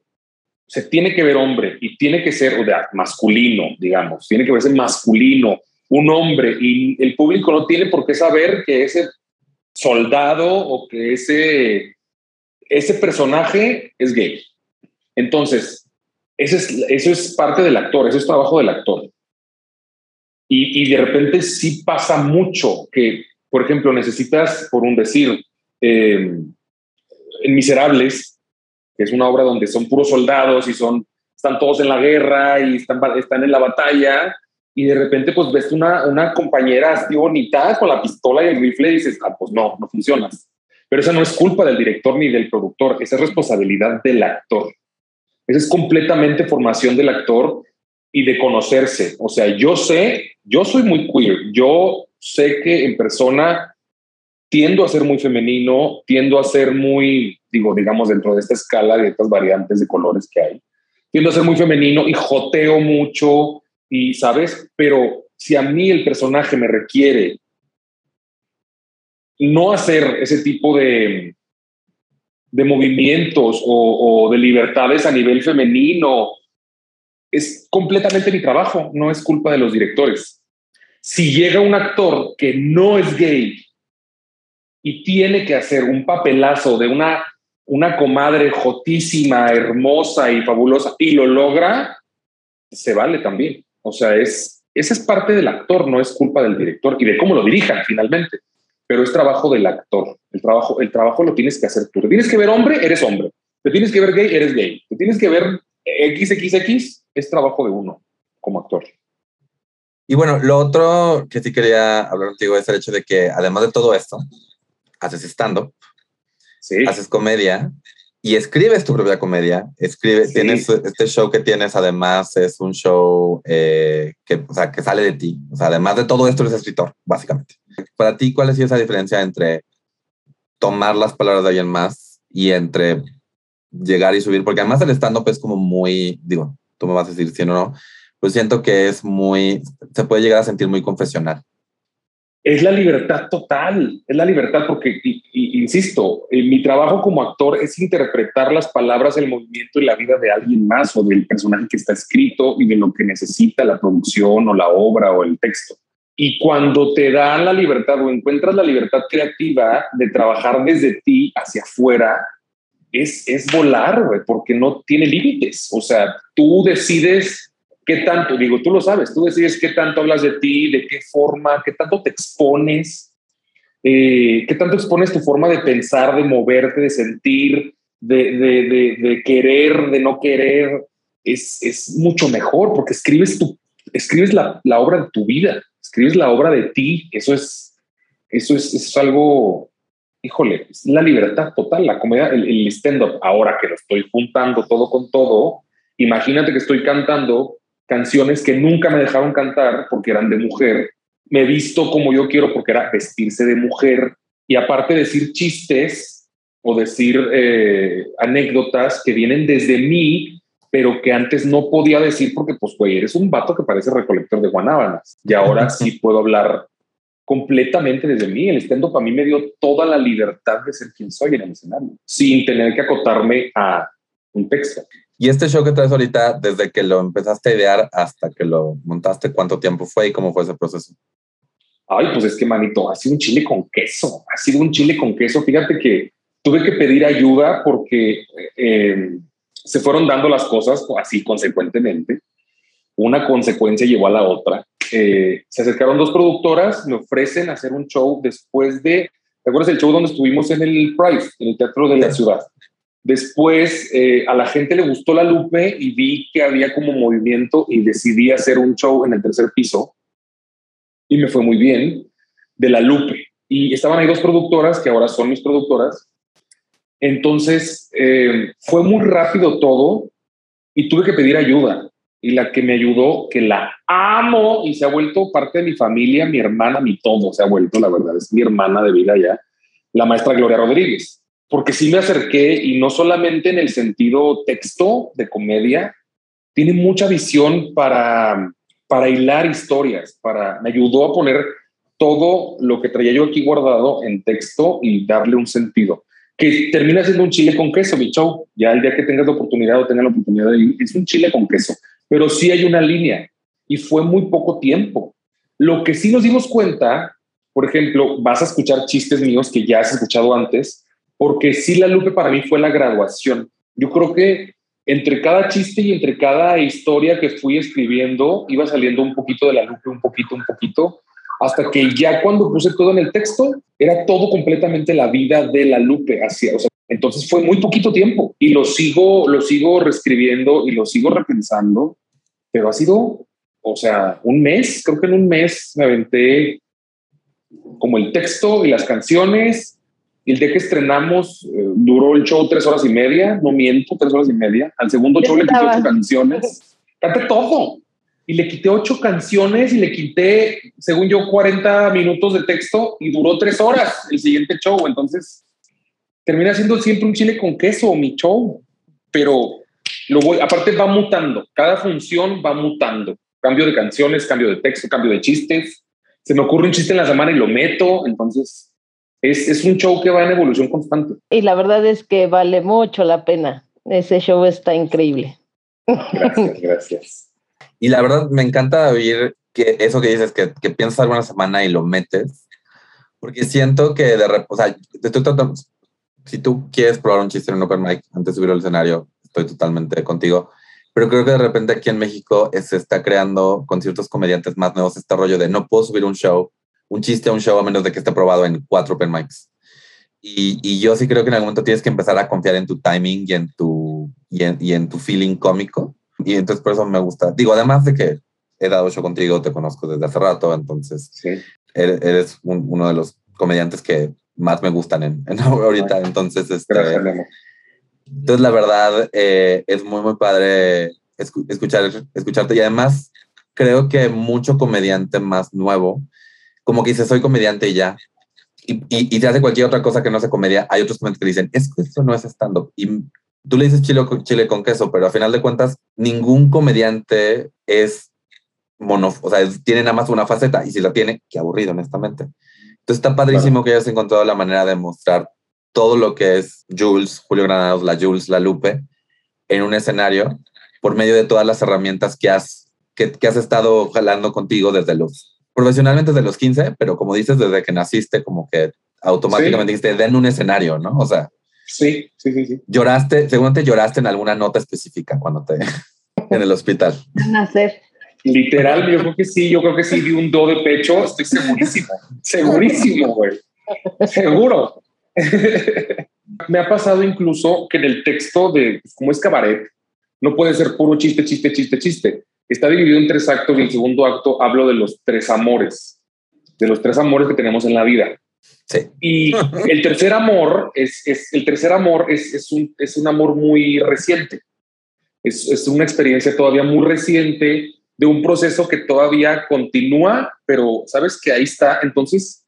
se tiene que ver hombre y tiene que ser masculino, digamos, tiene que verse masculino, un hombre, y el público no tiene por qué saber que ese soldado o que ese, ese personaje es gay. Entonces, eso es, eso es parte del actor, eso es trabajo del actor. Y, y de repente sí pasa mucho que, por ejemplo, necesitas, por un decir, eh, en Miserables, que es una obra donde son puros soldados y son, están todos en la guerra y están, están en la batalla, y de repente pues ves una, una compañera así bonita con la pistola y el rifle y dices, ah, pues no, no funciona. Pero esa no es culpa del director ni del productor, esa es responsabilidad del actor. Esa es completamente formación del actor y de conocerse. O sea, yo sé, yo soy muy queer, yo sé que en persona tiendo a ser muy femenino, tiendo a ser muy, digo, digamos, dentro de esta escala de estas variantes de colores que hay, tiendo a ser muy femenino y joteo mucho y, ¿sabes? Pero si a mí el personaje me requiere no hacer ese tipo de, de movimientos o, o de libertades a nivel femenino, es completamente mi trabajo, no es culpa de los directores. Si llega un actor que no es gay y tiene que hacer un papelazo de una, una comadre jotísima, hermosa y fabulosa y lo logra, se vale también. O sea, es, esa es parte del actor, no es culpa del director y de cómo lo dirijan finalmente, pero es trabajo del actor. El trabajo, el trabajo lo tienes que hacer tú. Te tienes que ver hombre, eres hombre. Te tienes que ver gay, eres gay. Te tienes que ver XXX, es trabajo de uno como actor. Y bueno, lo otro que sí quería hablar contigo es el hecho de que además de todo esto, haces stand-up, haces comedia y escribes tu propia comedia. Escribe, tienes este show que tienes, además, es un show eh, que, o sea, que sale de ti. O sea, además de todo esto, eres escritor, básicamente. Para ti, ¿cuál es esa diferencia entre tomar las palabras de alguien más y entre llegar y subir? Porque además el stand-up es como muy, digo, tú me vas a decir si o no, pues siento que es muy, se puede llegar a sentir muy confesional es la libertad total, es la libertad porque, insisto, eh, mi trabajo como actor es interpretar las palabras, el movimiento y la vida de alguien más o del personaje que está escrito y de lo que necesita la producción o la obra o el texto. Y cuando te dan la libertad o encuentras la libertad creativa de trabajar desde ti hacia afuera, es, es volar, porque no tiene límites. O sea, tú decides ¿Qué tanto? Digo, tú lo sabes, tú decides qué tanto hablas de ti, de qué forma, qué tanto te expones, eh, qué tanto expones tu forma de pensar, de moverte, de sentir, de, querer, de no querer. Es, es, mucho mejor porque escribes, tu, escribes la, la, obra de tu vida, escribes la obra de ti. Eso es, eso es, es algo, híjole, es la libertad total, la comedia, el, el stand-up. Ahora que lo estoy juntando todo con todo, imagínate que estoy cantando canciones que nunca me dejaron cantar porque eran de mujer. Me he visto como yo quiero porque era vestirse de mujer y aparte decir chistes o decir eh, anécdotas que vienen desde mí, pero que antes no podía decir porque, pues, güey, eres un vato que parece recolector de guanábanas. Y ahora sí puedo hablar completamente desde mí. El stand para mí me dio toda la libertad de ser quien soy en el escenario, sin tener que acotarme a un texto. Y este show que traes ahorita, desde que lo empezaste a idear hasta que lo montaste, ¿cuánto tiempo fue y cómo fue ese proceso? Ay, pues es que, manito, ha sido un chile con queso. Ha sido un chile con queso. Fíjate que tuve que pedir ayuda porque eh, se fueron dando las cosas así consecuentemente. Una consecuencia llevó a la otra. Eh, se acercaron dos productoras, me ofrecen hacer un show después de, ¿te acuerdas del show donde estuvimos en el Price, en el Teatro de la Ciudad? Después eh, a la gente le gustó la Lupe y vi que había como movimiento y decidí hacer un show en el tercer piso y me fue muy bien de la Lupe. Y estaban ahí dos productoras que ahora son mis productoras. Entonces eh, fue muy rápido todo y tuve que pedir ayuda. Y la que me ayudó, que la amo y se ha vuelto parte de mi familia, mi hermana, mi todo, se ha vuelto, la verdad, es mi hermana de vida ya, la maestra Gloria Rodríguez. Porque sí me acerqué y no solamente en el sentido texto de comedia, tiene mucha visión para, para hilar historias, para, me ayudó a poner todo lo que traía yo aquí guardado en texto y darle un sentido que termina siendo un chile con queso, mi show. Ya el día que tengas la oportunidad o tengas la oportunidad de ir, es un chile con queso, pero sí hay una línea y fue muy poco tiempo. Lo que sí nos dimos cuenta, por ejemplo, vas a escuchar chistes míos que ya has escuchado antes, porque sí la Lupe para mí fue la graduación. Yo creo que entre cada chiste y entre cada historia que fui escribiendo, iba saliendo un poquito de la Lupe, un poquito, un poquito, hasta que ya cuando puse todo en el texto, era todo completamente la vida de la Lupe. Hacia, o sea, entonces fue muy poquito tiempo y lo sigo, lo sigo reescribiendo y lo sigo repensando, pero ha sido, o sea, un mes, creo que en un mes me aventé como el texto y las canciones. Y el día que estrenamos eh, duró el show tres horas y media, no miento, tres horas y media. Al segundo show le quité ocho canciones. Cante todo y le quité ocho canciones y le quité, según yo, 40 minutos de texto y duró tres horas el siguiente show. Entonces, termina siendo siempre un chile con queso, mi show. Pero lo voy, aparte va mutando, cada función va mutando. Cambio de canciones, cambio de texto, cambio de chistes. Se me ocurre un chiste en la semana y lo meto. Entonces, es, es un show que va en evolución constante. Y la verdad es que vale mucho la pena. Ese show está increíble. Gracias, gracias. Y la verdad me encanta oír que eso que dices, que, que piensas alguna semana y lo metes, porque siento que de repente, o sea, estoy tratando, si tú quieres probar un chiste en un open mic antes de subir al escenario, estoy totalmente contigo, pero creo que de repente aquí en México se está creando con ciertos comediantes más nuevos este rollo de no puedo subir un show, un chiste a un show a menos de que esté probado en cuatro open mics. Y, y, yo sí creo que en algún momento tienes que empezar a confiar en tu timing y en tu, y en, y en tu feeling cómico y entonces por eso me gusta. Digo, además de que he dado show contigo, te conozco desde hace rato, entonces eres, uno de los comediantes que más me gustan en, ahorita. Entonces, este, entonces la verdad eh, es muy, muy padre escuchar, escucharte y además creo que mucho comediante más nuevo, como que dice, soy comediante y ya. Y, y, y hace cualquier otra cosa que no sea comedia, hay otros comediantes que dicen, es que eso no es stand-up. Y tú le dices chile con, chile con queso, pero a final de cuentas, ningún comediante es mono, o sea, tiene nada más una faceta y si la tiene, qué aburrido, honestamente. Entonces está padrísimo que hayas encontrado la manera de mostrar todo lo que es Jules, Julio Granados, la Jules, la Lupe, en un escenario por medio de todas las herramientas que has, que, que has estado jalando contigo desde los, profesionalmente desde los 15, pero como dices, desde que naciste, como que automáticamente dijiste, den un escenario, ¿no? O sea, Sí, sí, sí, sí. ¿Lloraste, seguramente lloraste en alguna nota específica cuando te en el hospital? Nacer. Literal, yo creo que sí, yo creo que sí vi un do de pecho, estoy segurísimo, segurísimo, güey. Seguro. Me ha pasado incluso que en el texto de, como es cabaret, no puede ser puro chiste, chiste, chiste, chiste. Está dividido en tres actos y el segundo acto hablo de los tres amores, de los tres amores que tenemos en la vida. Y el tercer amor es, es el tercer amor es, es, un, es un amor muy reciente. Es, es una experiencia todavía muy reciente de un proceso que todavía continúa, pero sabes que ahí está. Entonces,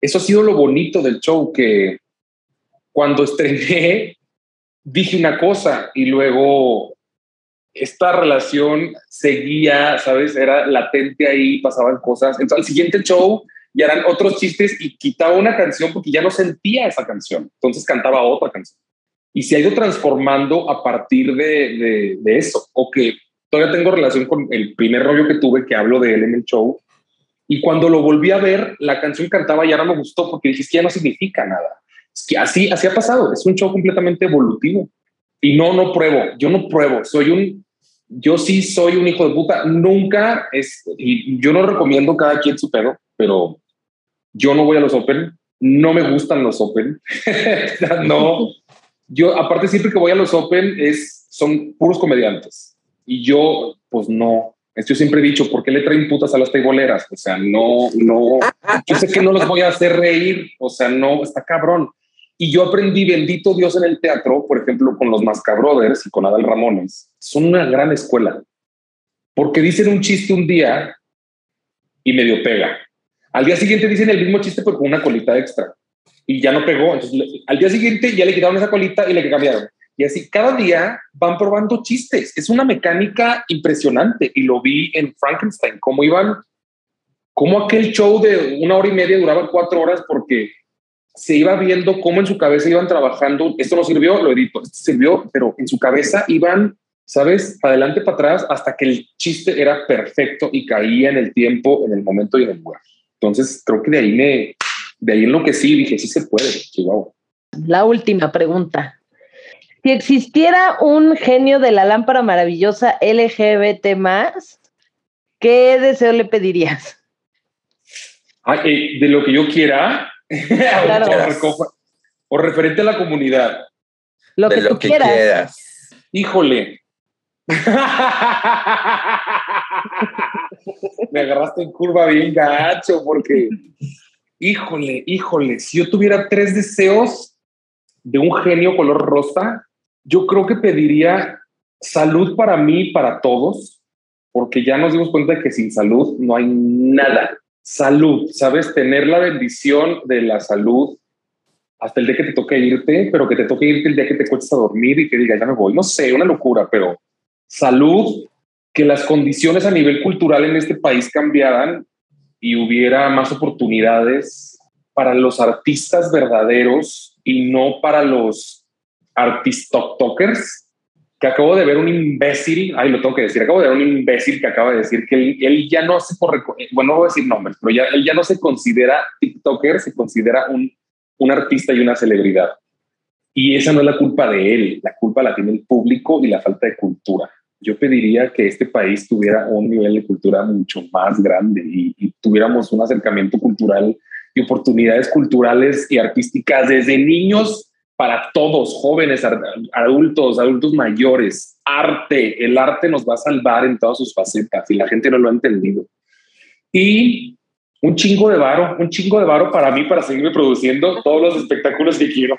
eso ha sido lo bonito del show, que cuando estrené, dije una cosa y luego esta relación seguía, ¿sabes? Era latente ahí, pasaban cosas. Entonces, al siguiente show y eran otros chistes y quitaba una canción porque ya no sentía esa canción. Entonces cantaba otra canción. Y se ha ido transformando a partir de, de, eso. O que todavía tengo relación con el primer rollo que tuve, que hablo de él en el show. Y cuando lo volví a ver, la canción cantaba y ahora me gustó porque dije, que ya no significa nada. Es que así, así ha pasado. Es un show completamente evolutivo. Y no, no pruebo. Yo no pruebo. Soy un, yo sí soy un hijo de puta. Nunca es, y yo no recomiendo cada quien su pedo, pero yo no voy a los Open, no me gustan los Open, no, yo, aparte, siempre que voy a los Open, es, son puros comediantes. Y yo, pues no. Yo siempre he dicho, ¿por qué le traen putas a las teiboleras? O sea, no, no. Yo sé que no los voy a hacer reír. O sea, no, está cabrón. Y yo aprendí, bendito Dios, en el teatro, por ejemplo, con los Mascabrothers y con Adal Ramones. Son una gran escuela. Porque dicen un chiste un día y medio pega. Al día siguiente dicen el mismo chiste, pero con una colita extra y ya no pegó. Entonces, al día siguiente ya le quitaron esa colita y le cambiaron. Y así cada día van probando chistes. Es una mecánica impresionante y lo vi en Frankenstein, cómo iban, cómo aquel show de una hora y media duraba cuatro horas porque se iba viendo cómo en su cabeza iban trabajando. Esto no sirvió, lo edito, esto sirvió, pero en su cabeza iban, ¿sabes? Para adelante, para atrás, hasta que el chiste era perfecto y caía en el tiempo, en el momento y en el lugar. Entonces, creo que de ahí me, de ahí en lo que sí dije, sí se puede, La última pregunta. Si existiera un genio de la lámpara maravillosa LGBT ¿qué deseo le pedirías? Eh, de lo que yo quiera, o, referente a la comunidad. Lo que tú quieras. Híjole. Me agarraste en curva bien gacho porque híjole, híjole, si yo tuviera tres deseos de un genio color rosa, yo creo que pediría salud para mí para todos, porque ya nos dimos cuenta de que sin salud no hay nada. Salud, ¿sabes? Tener la bendición de la salud hasta el día que te toque irte, pero que te toque irte el día que te cuestes a dormir y que digas, ya me voy. No sé, una locura, pero salud, que las condiciones a nivel cultural en este país cambiaran y hubiera más oportunidades para los artistas verdaderos y no para los artistokers que acabo de ver un imbécil, ay, lo tengo que decir, acabo de ver un imbécil que acaba de decir que él, ya no se, por, bueno, no voy a decir nombres, pero ya, él ya no se considera TikToker, se considera un, un artista y una celebridad. Y esa no es la culpa de él, la culpa la tiene el público y la falta de cultura yo pediría que este país tuviera un nivel de cultura mucho más grande y, tuviéramos un acercamiento cultural y oportunidades culturales y artísticas desde niños para todos, jóvenes, adultos, adultos mayores. Arte, el arte nos va a salvar en todas sus facetas y la gente no lo ha entendido. Y un chingo de varo, un chingo de varo para mí para seguirme produciendo todos los espectáculos que quiero.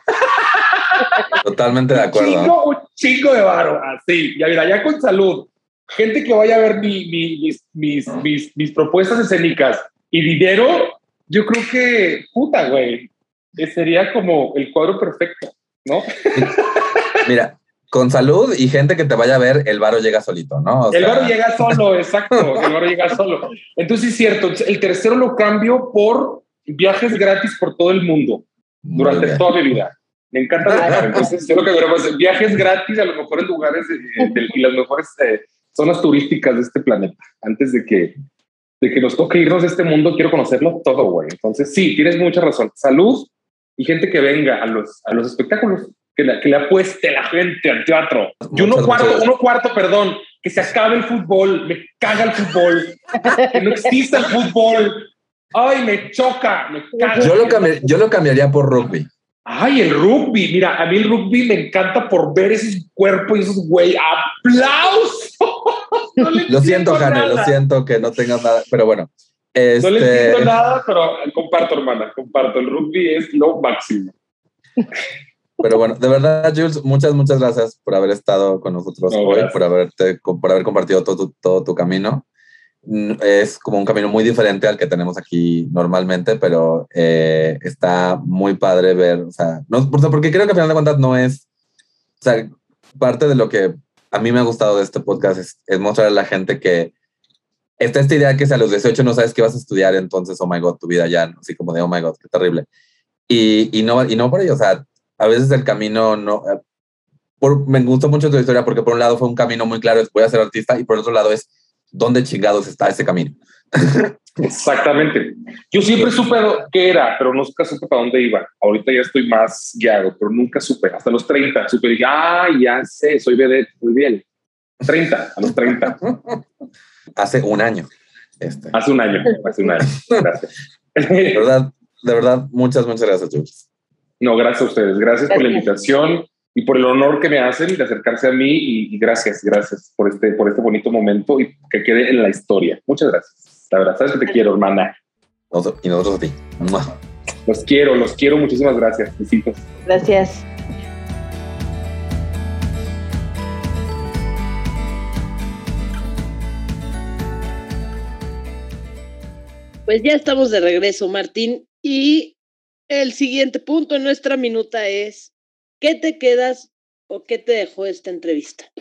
Totalmente de acuerdo. Chingo, un chingo de varo, así. Ya mira, ya con salud. Gente que vaya a ver mis, mis, mis, propuestas escénicas y dinero, yo creo que, puta, güey, sería como el cuadro perfecto, ¿no? Mira, con salud y gente que te vaya a ver, el varo llega solito, ¿no? el varo llega solo, exacto, el varo llega solo. Entonces, es cierto, el tercero lo cambio por viajes gratis por todo el mundo durante toda mi vida. Me encanta viajar. Entonces, yo lo que veremos viajes gratis a los mejores lugares y las mejores eh, zonas turísticas de este planeta. Antes de que, de que nos toque irnos de este mundo, quiero conocerlo todo, güey. Entonces, sí, tienes mucha razón. Salud y gente que venga a los, a los espectáculos, que, que le apueste la gente al teatro. Y uno cuarto, uno cuarto, perdón, que se acabe el fútbol, me caga el fútbol, que no exista el fútbol. Ay, me choca, me caga. Yo lo, yo lo cambiaría por rugby. Ay, el rugby. Mira, a mí el rugby me encanta por ver esos cuerpos y esos güey. ¡Aplausos! lo siento, Jane, lo siento que no tengas nada, pero bueno. No le entiendo este, nada, pero comparto, hermana, comparto. El rugby es lo máximo. Pero bueno, de verdad, Jules, muchas, muchas gracias por haber estado con nosotros hoy, por, haberte, por haber compartido todo todo tu camino es como un camino muy diferente al que tenemos aquí normalmente, pero eh, está muy padre ver, o sea, no, porque creo que al final de cuentas no es, o sea, parte de lo que a mí me ha gustado de este podcast es, es mostrar a la gente que está esta idea que si a los 18 no sabes qué vas a estudiar, entonces, oh my god, tu vida ya, así como de, oh my god, qué terrible. Y, y, no, y no por ello, o sea, a veces el camino no... Eh, por, me gustó mucho tu historia porque por un lado fue un camino muy claro, es voy a ser artista, y por otro lado es dónde chingados está ese camino. Exactamente. Yo siempre supe qué era, pero nunca supe para dónde iba. Ahorita ya estoy más guiado, pero nunca supe. Hasta los 30 supe, dije, ah, ya sé, soy bebé, muy bien. 30, a los 30. hace un año. Este. Hace un año, hace un año. Gracias. De verdad, de verdad, muchas, muchas gracias, Jules. No, gracias a ustedes. Gracias, por la invitación. y por el honor que me hacen de acercarse a mí y, gracias, gracias por este, por este bonito momento y que quede en la historia. Muchas gracias. La verdad, sabes que te quiero, hermana. Y nosotros a ti. Los quiero, los quiero. Muchísimas gracias. Besitos. Gracias. Pues ya estamos de regreso, Martín. Y el siguiente punto en nuestra minuta es, ¿qué te quedas o qué te dejó esta entrevista?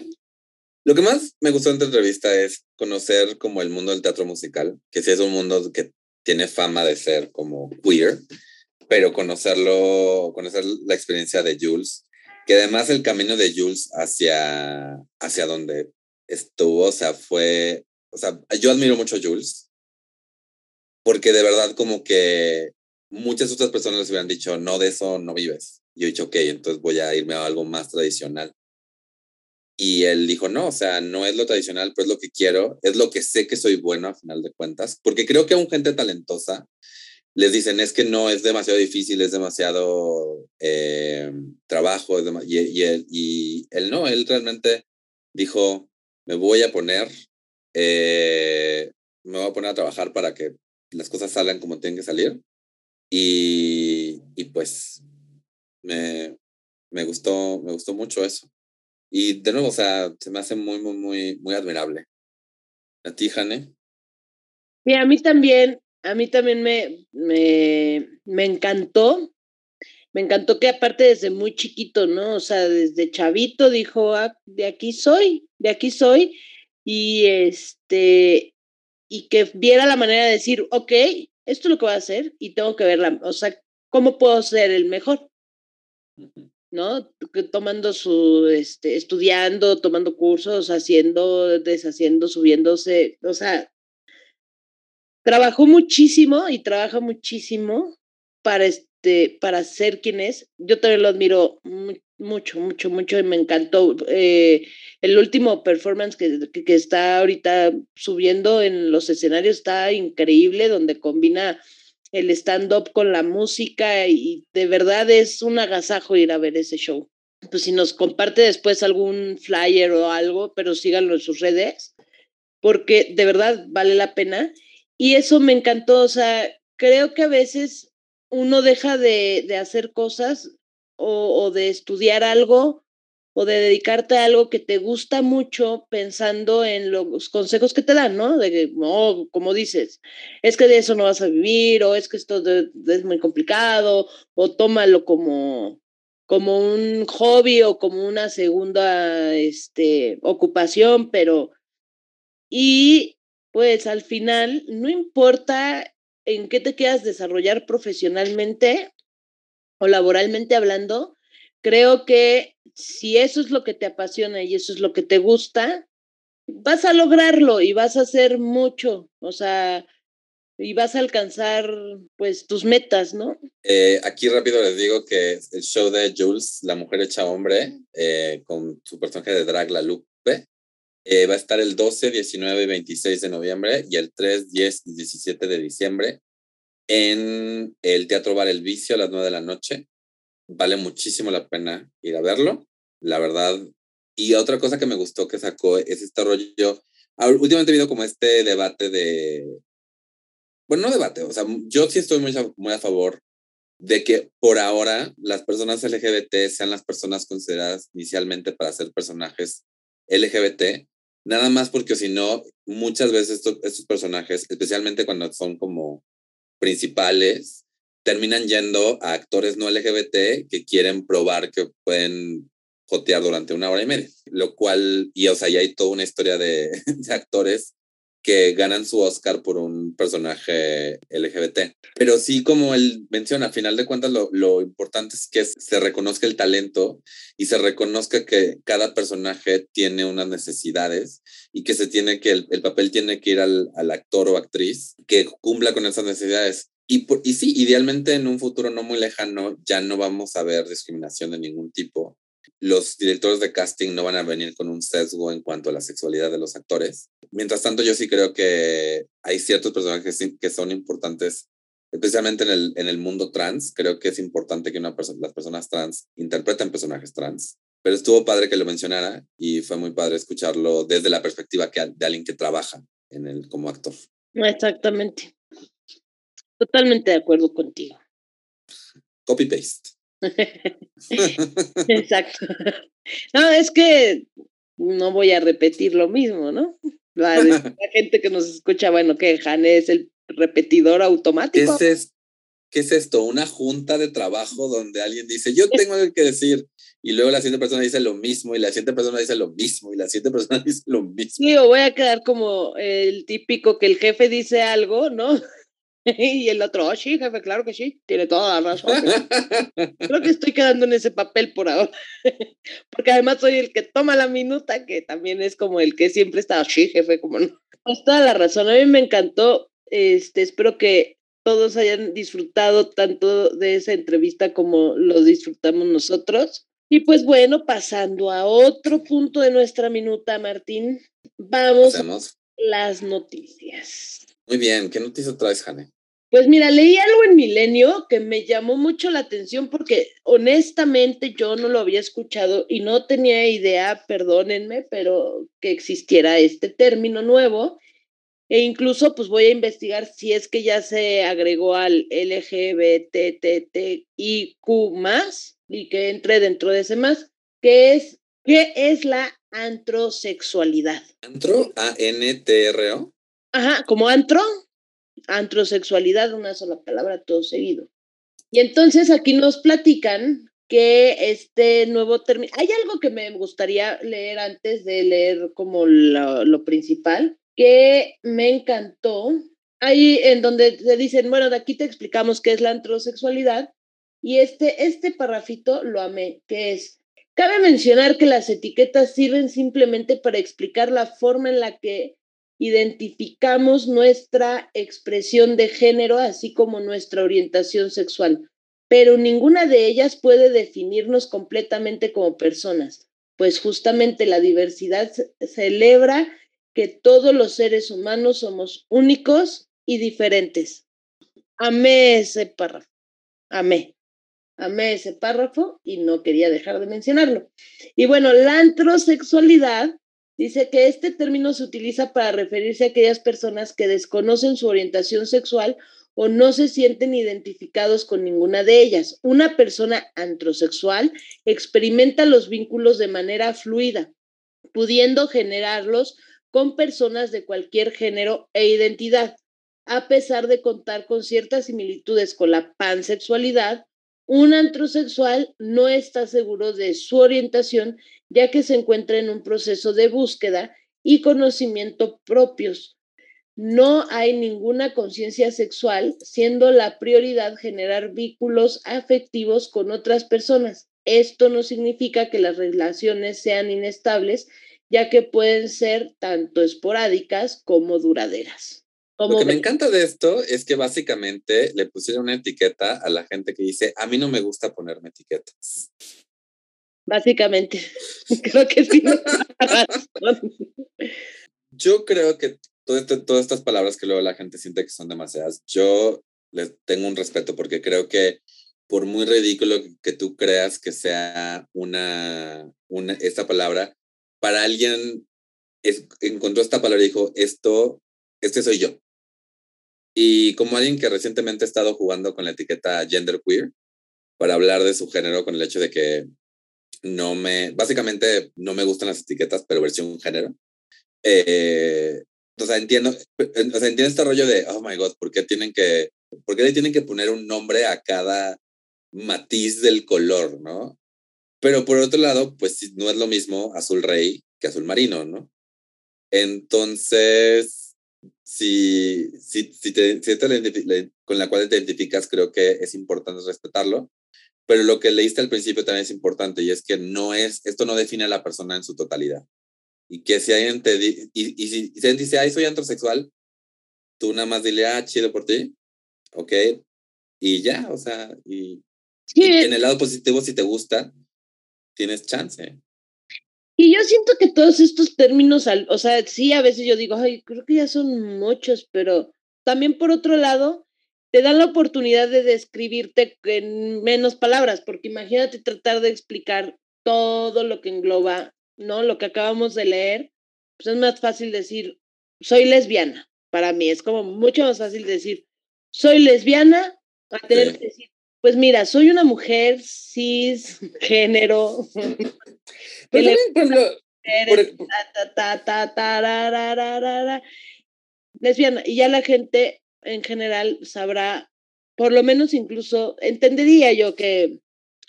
Lo que más me gustó de esta entrevista es conocer como el mundo del teatro musical, que sí es un mundo que tiene fama de ser como queer, pero conocerlo, conocer la experiencia de Jules, que además el camino de Jules hacia, hacia donde estuvo, o sea, fue, o sea, yo admiro mucho a Jules, porque de verdad como que muchas otras personas les hubieran dicho, no, de eso no vives. Yo he dicho, ok, entonces voy a irme a algo más tradicional. Y él dijo, no, o sea, no es lo tradicional, pero es lo que quiero, es lo que sé que soy bueno a final de cuentas, porque creo que a un gente talentosa les dicen, es que no, es demasiado difícil, es demasiado eh, trabajo, y, y, él, y él no, él realmente dijo, me voy a poner, eh, me voy a poner a trabajar para que las cosas salgan como tienen que salir. Y, y pues me, me, gustó, me gustó mucho eso. Y de nuevo, o sea, se me hace muy, muy, muy, muy admirable. ¿A ti, Jane? Y a mí también, a mí también me, me, me encantó. Me encantó que aparte desde muy chiquito, ¿no? O sea, desde chavito dijo, ah, de aquí soy, de aquí soy. Y este, y que viera la manera de decir, ok, esto es lo que voy a hacer y tengo que verla, o sea, ¿cómo puedo ser el mejor? ¿No? Tomando su, este, estudiando, tomando cursos, haciendo, deshaciendo, subiéndose, o sea, trabajó muchísimo y trabaja muchísimo para, este, para ser quien es. Yo también lo admiro mucho, mucho, mucho y me encantó. Eh, el último performance que, que, está ahorita subiendo en los escenarios está increíble, donde combina el stand-up con la música y de verdad es un agasajo ir a ver ese show. Pues si nos comparte después algún flyer o algo, pero síganlo en sus redes, porque de verdad vale la pena. Y eso me encantó, o sea, creo que a veces uno deja de, de hacer cosas o, de estudiar algo o de dedicarte a algo que te gusta mucho pensando en los consejos que te dan, ¿no? De que, como dices, es que de eso no vas a vivir, o es que esto es muy complicado, o tómalo como, como un hobby o como una segunda este, ocupación, pero... Y pues al final, no importa en qué te quieras desarrollar profesionalmente, o laboralmente hablando, creo que si eso es lo que te apasiona y eso es lo que te gusta, vas a lograrlo y vas a hacer mucho, o sea, y vas a alcanzar pues tus metas, ¿no? Eh, aquí rápido les digo que el show de Jules, La Mujer Hecha Hombre, eh, con su personaje de drag, La Lupe, eh, va a estar el 12, 19 y 26 de noviembre y el 3, 10 y 17 de diciembre en el Teatro Bar El Vicio a las 9 de la noche. Vale muchísimo la pena ir a verlo, la verdad. Y otra cosa que me gustó que sacó es este rollo. Últimamente he habido como este debate de. Bueno, no debate, o sea, yo sí estoy muy a, muy a favor de que por ahora las personas LGBT sean las personas consideradas inicialmente para ser personajes LGBT, nada más porque si no, muchas veces estos personajes, especialmente cuando son como principales terminan yendo a actores no LGBT que quieren probar que pueden jotear durante una hora y media, lo cual, y o sea, ya hay toda una historia de, de actores que ganan su Oscar por un personaje LGBT. Pero sí, como él menciona, a final de cuentas lo, lo, importante es que se reconozca el talento y se reconozca que cada personaje tiene unas necesidades y que se tiene que, el, el papel tiene que ir al, al, actor o actriz que cumpla con esas necesidades. Y, por, y sí, idealmente en un futuro no muy lejano ya no vamos a ver discriminación de ningún tipo los directores de casting no van a venir con un sesgo en cuanto a la sexualidad de los actores. Mientras tanto, yo sí creo que hay ciertos personajes que son importantes, especialmente en el, en el mundo trans. Creo que es importante que una persona, las personas trans interpreten personajes trans. pero estuvo padre que lo mencionara y fue muy padre escucharlo desde la perspectiva que, de alguien que trabaja en el, como actor. Exactamente. Totalmente de acuerdo contigo. Copy-paste. Exacto. No, es que no voy a repetir lo mismo, ¿no? La, gente que nos escucha, bueno, que Jane es el repetidor automático. ¿Qué es, ¿Qué es esto? Una junta de trabajo donde alguien dice, yo tengo algo que decir, y luego la siguiente persona dice lo mismo, y la siguiente persona dice lo mismo, y la siguiente persona dice lo mismo. Sí, o voy a quedar como el típico que el jefe dice algo, ¿no? Y el otro, oh, sí, jefe, claro que sí, tiene toda la razón. Creo que estoy quedando en ese papel por ahora, porque además soy el que toma la minuta, que también es como el que siempre está, oh, sí, jefe, como no. Pues toda la razón, a mí me encantó, este, espero que todos hayan disfrutado tanto de esa entrevista como lo disfrutamos nosotros. Y pues bueno, pasando a otro punto de nuestra minuta, Martín, vamos a las noticias. Muy bien, ¿qué noticias traes, Jane? Pues mira, leí algo en Milenio que me llamó mucho la atención porque honestamente yo no lo había escuchado y no tenía idea, perdónenme, pero que existiera este término nuevo. E incluso pues voy a investigar si es que ya se agregó al LGBTTIQ más y que entre dentro de ese más, que es, ¿qué es la antrosexualidad? ¿Antro? A-N-T-R-O. Ajá, como antro, antrosexualidad, una sola palabra, todo seguido. Y entonces aquí nos platican que este nuevo término, hay algo que me gustaría leer antes de leer como lo, principal, que me encantó, ahí en donde te dicen, bueno, de aquí te explicamos qué es la antrosexualidad, y este, este parrafito lo amé, que es, cabe mencionar que las etiquetas sirven simplemente para explicar la forma en la que identificamos nuestra expresión de género, así como nuestra orientación sexual, pero ninguna de ellas puede definirnos completamente como personas, pues justamente la diversidad celebra que todos los seres humanos somos únicos y diferentes. Amé ese párrafo, amé, amé ese párrafo y no quería dejar de mencionarlo. Y bueno, la antrosexualidad Dice que este término se utiliza para referirse a aquellas personas que desconocen su orientación sexual o no se sienten identificados con ninguna de ellas. Una persona antrosexual experimenta los vínculos de manera fluida, pudiendo generarlos con personas de cualquier género e identidad. A pesar de contar con ciertas similitudes con la pansexualidad, un antrosexual no está seguro de su orientación ya que se encuentra en un proceso de búsqueda y conocimiento propios. No hay ninguna conciencia sexual, siendo la prioridad generar vínculos afectivos con otras personas. Esto no significa que las relaciones sean inestables, ya que pueden ser tanto esporádicas como duraderas. Lo que me encanta de esto es que básicamente le pusieron una etiqueta a la gente que dice, a mí no me gusta ponerme etiquetas. Básicamente, creo que sí. yo creo que este, todas estas palabras que luego la gente siente que son demasiadas, yo les tengo un respeto porque creo que por muy ridículo que tú creas que sea una, una esta palabra, para alguien es, encontró esta palabra y dijo, esto, este soy yo. Y como alguien que recientemente ha estado jugando con la etiqueta genderqueer para hablar de su género con el hecho de que no me, básicamente no me gustan las etiquetas, pero versión género. Eh, o sea, entiendo, o sea, entiendo este rollo de, oh my god, ¿por qué tienen que, por qué le tienen que poner un nombre a cada matiz del color, no? Pero por otro lado, pues no es lo mismo azul rey que azul marino, ¿no? Entonces, si, si, si, te, si te con la cual te identificas, creo que es importante respetarlo. Pero lo que leíste al principio también es importante y es que no es, esto no define a la persona en su totalidad. Y que si alguien te y, y si, si alguien dice, ay, soy antrosexual, tú nada más dile, ah, chido por ti, ok, y ya, o sea, y, y en el lado positivo, si te gusta, tienes chance. Y yo siento que todos estos términos, o sea, sí, a veces yo digo, ay, creo que ya son muchos, pero también por otro lado, te dan la oportunidad de describirte en menos palabras, porque imagínate tratar de explicar todo lo que engloba, ¿no? Lo que acabamos de leer, pues es más fácil decir, soy lesbiana. Para mí es como mucho más fácil decir, soy lesbiana, a tener que decir, pues mira, soy una mujer cis, género. Pero lesbiana. Y ya la gente en general sabrá, por lo menos incluso, entendería yo que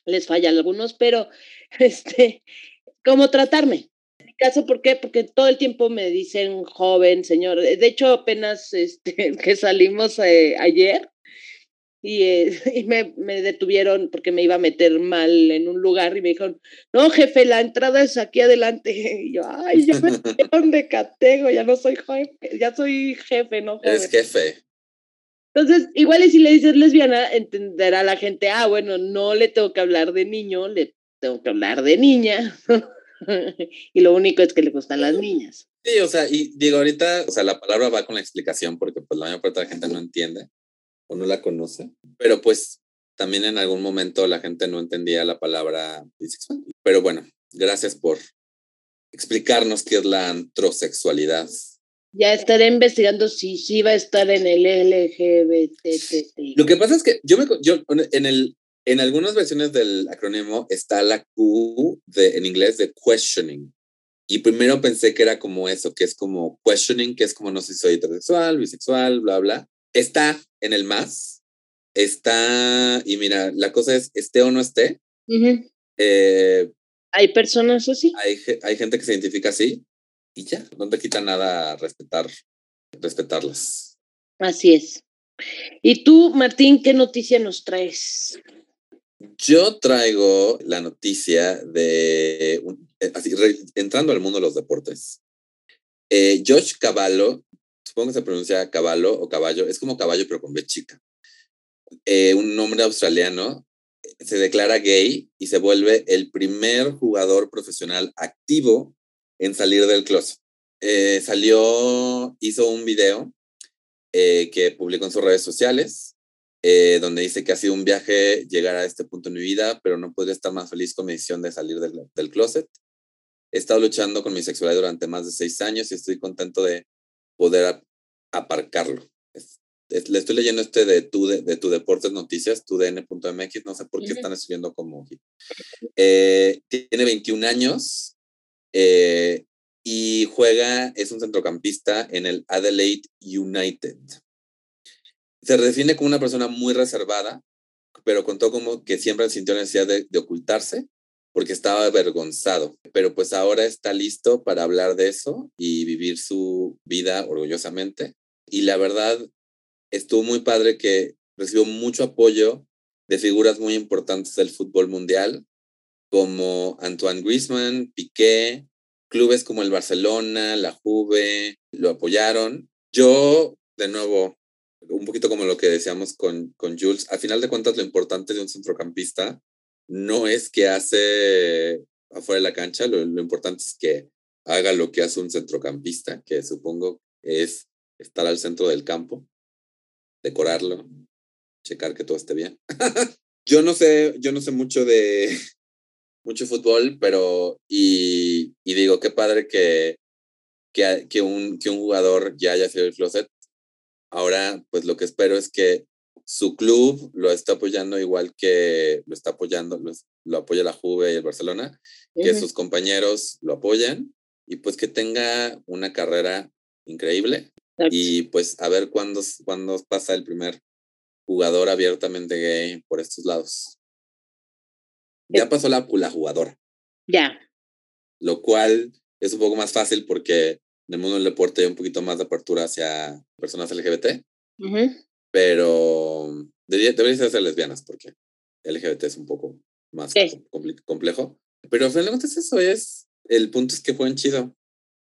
les falla a algunos, pero este, cómo tratarme. En mi caso, ¿por qué? Porque todo el tiempo me dicen joven, señor. De hecho, apenas este, que salimos eh, ayer, y, eh, y me, me, detuvieron porque me iba a meter mal en un lugar y me dijeron, no, jefe, la entrada es aquí adelante. Y yo, ay, ya me metieron de catego, ya no soy jefe, ya soy jefe, no joven. Es jefe. Entonces, igual y si le dices lesbiana, entenderá la gente, ah, bueno, no le tengo que hablar de niño, le tengo que hablar de niña. y lo único es que le gustan las niñas. Sí, o sea, y digo, ahorita, o sea, la palabra va con la explicación porque pues la mayor parte de la gente no entiende o no la conoce, pero pues también en algún momento la gente no entendía la palabra bisexual. Pero bueno, gracias por explicarnos qué es la antrosexualidad. Ya estaré investigando si sí va a estar en el LGBT. Lo que pasa es que yo, me, yo en, el, en algunas versiones del acrónimo está la Q de, en inglés de questioning. Y primero pensé que era como eso, que es como questioning, que es como no sé si soy heterosexual, bisexual, bla, bla. Está en el más, está, y mira, la cosa es, esté o no esté. eh, hay personas así. Hay, hay gente que se identifica así y ya, no te quita nada respetar, respetarlas. Así es. ¿Y tú, Martín, qué noticia nos traes? Yo traigo la noticia de, eh, así, re, entrando al mundo de los deportes. Eh, Josh Cavallo supongo que se pronuncia caballo o caballo, es como caballo pero con B chica. Eh, un hombre australiano se declara gay y se vuelve el primer jugador profesional activo en salir del closet. Eh, salió, hizo un video eh, que publicó en sus redes sociales, eh, donde dice que ha sido un viaje llegar a este punto en mi vida, pero no podría estar más feliz con mi decisión de salir del, del closet. He estado luchando con mi sexualidad durante más de seis años y estoy contento de poder aparcarlo. Es, es, le estoy leyendo este de tu, de, de tu Deportes Noticias, tudn.mx, no sé por qué uh -huh. están escribiendo como... Eh, tiene 21 años eh, y juega, es un centrocampista en el Adelaide United. Se define como una persona muy reservada, pero contó como que siempre sintió necesidad de, de ocultarse porque estaba avergonzado, pero pues ahora está listo para hablar de eso y vivir su vida orgullosamente. Y la verdad, estuvo muy padre que recibió mucho apoyo de figuras muy importantes del fútbol mundial, como Antoine Griezmann, Piqué, clubes como el Barcelona, la Juve, lo apoyaron. Yo, de nuevo, un poquito como lo que decíamos con, con Jules, al final de cuentas lo importante de un centrocampista no es que hace afuera de la cancha, lo, importante es que haga lo que hace un centrocampista, que supongo es estar al centro del campo, decorarlo, checar que todo esté bien. yo no sé, yo no sé mucho de mucho fútbol, pero y, y digo, qué padre que, que, que, un, que un jugador ya haya sido el closet. Ahora, pues lo que espero es que su club lo está apoyando igual que lo está apoyando, lo, lo apoya la Juve y el Barcelona, uh -huh. que sus compañeros lo apoyan y pues que tenga una carrera increíble Exacto. y pues a ver cuándo, cuándo pasa el primer jugador abiertamente gay por estos lados. Ya pasó la, la jugadora. Ya. Lo cual es un poco más fácil porque en el mundo del deporte hay un poquito más de apertura hacia personas LGBT. Uh -huh pero debería, deberían ser lesbianas porque LGBT es un poco más sí. complejo. Pero finalmente eso es, el punto es que fue chido.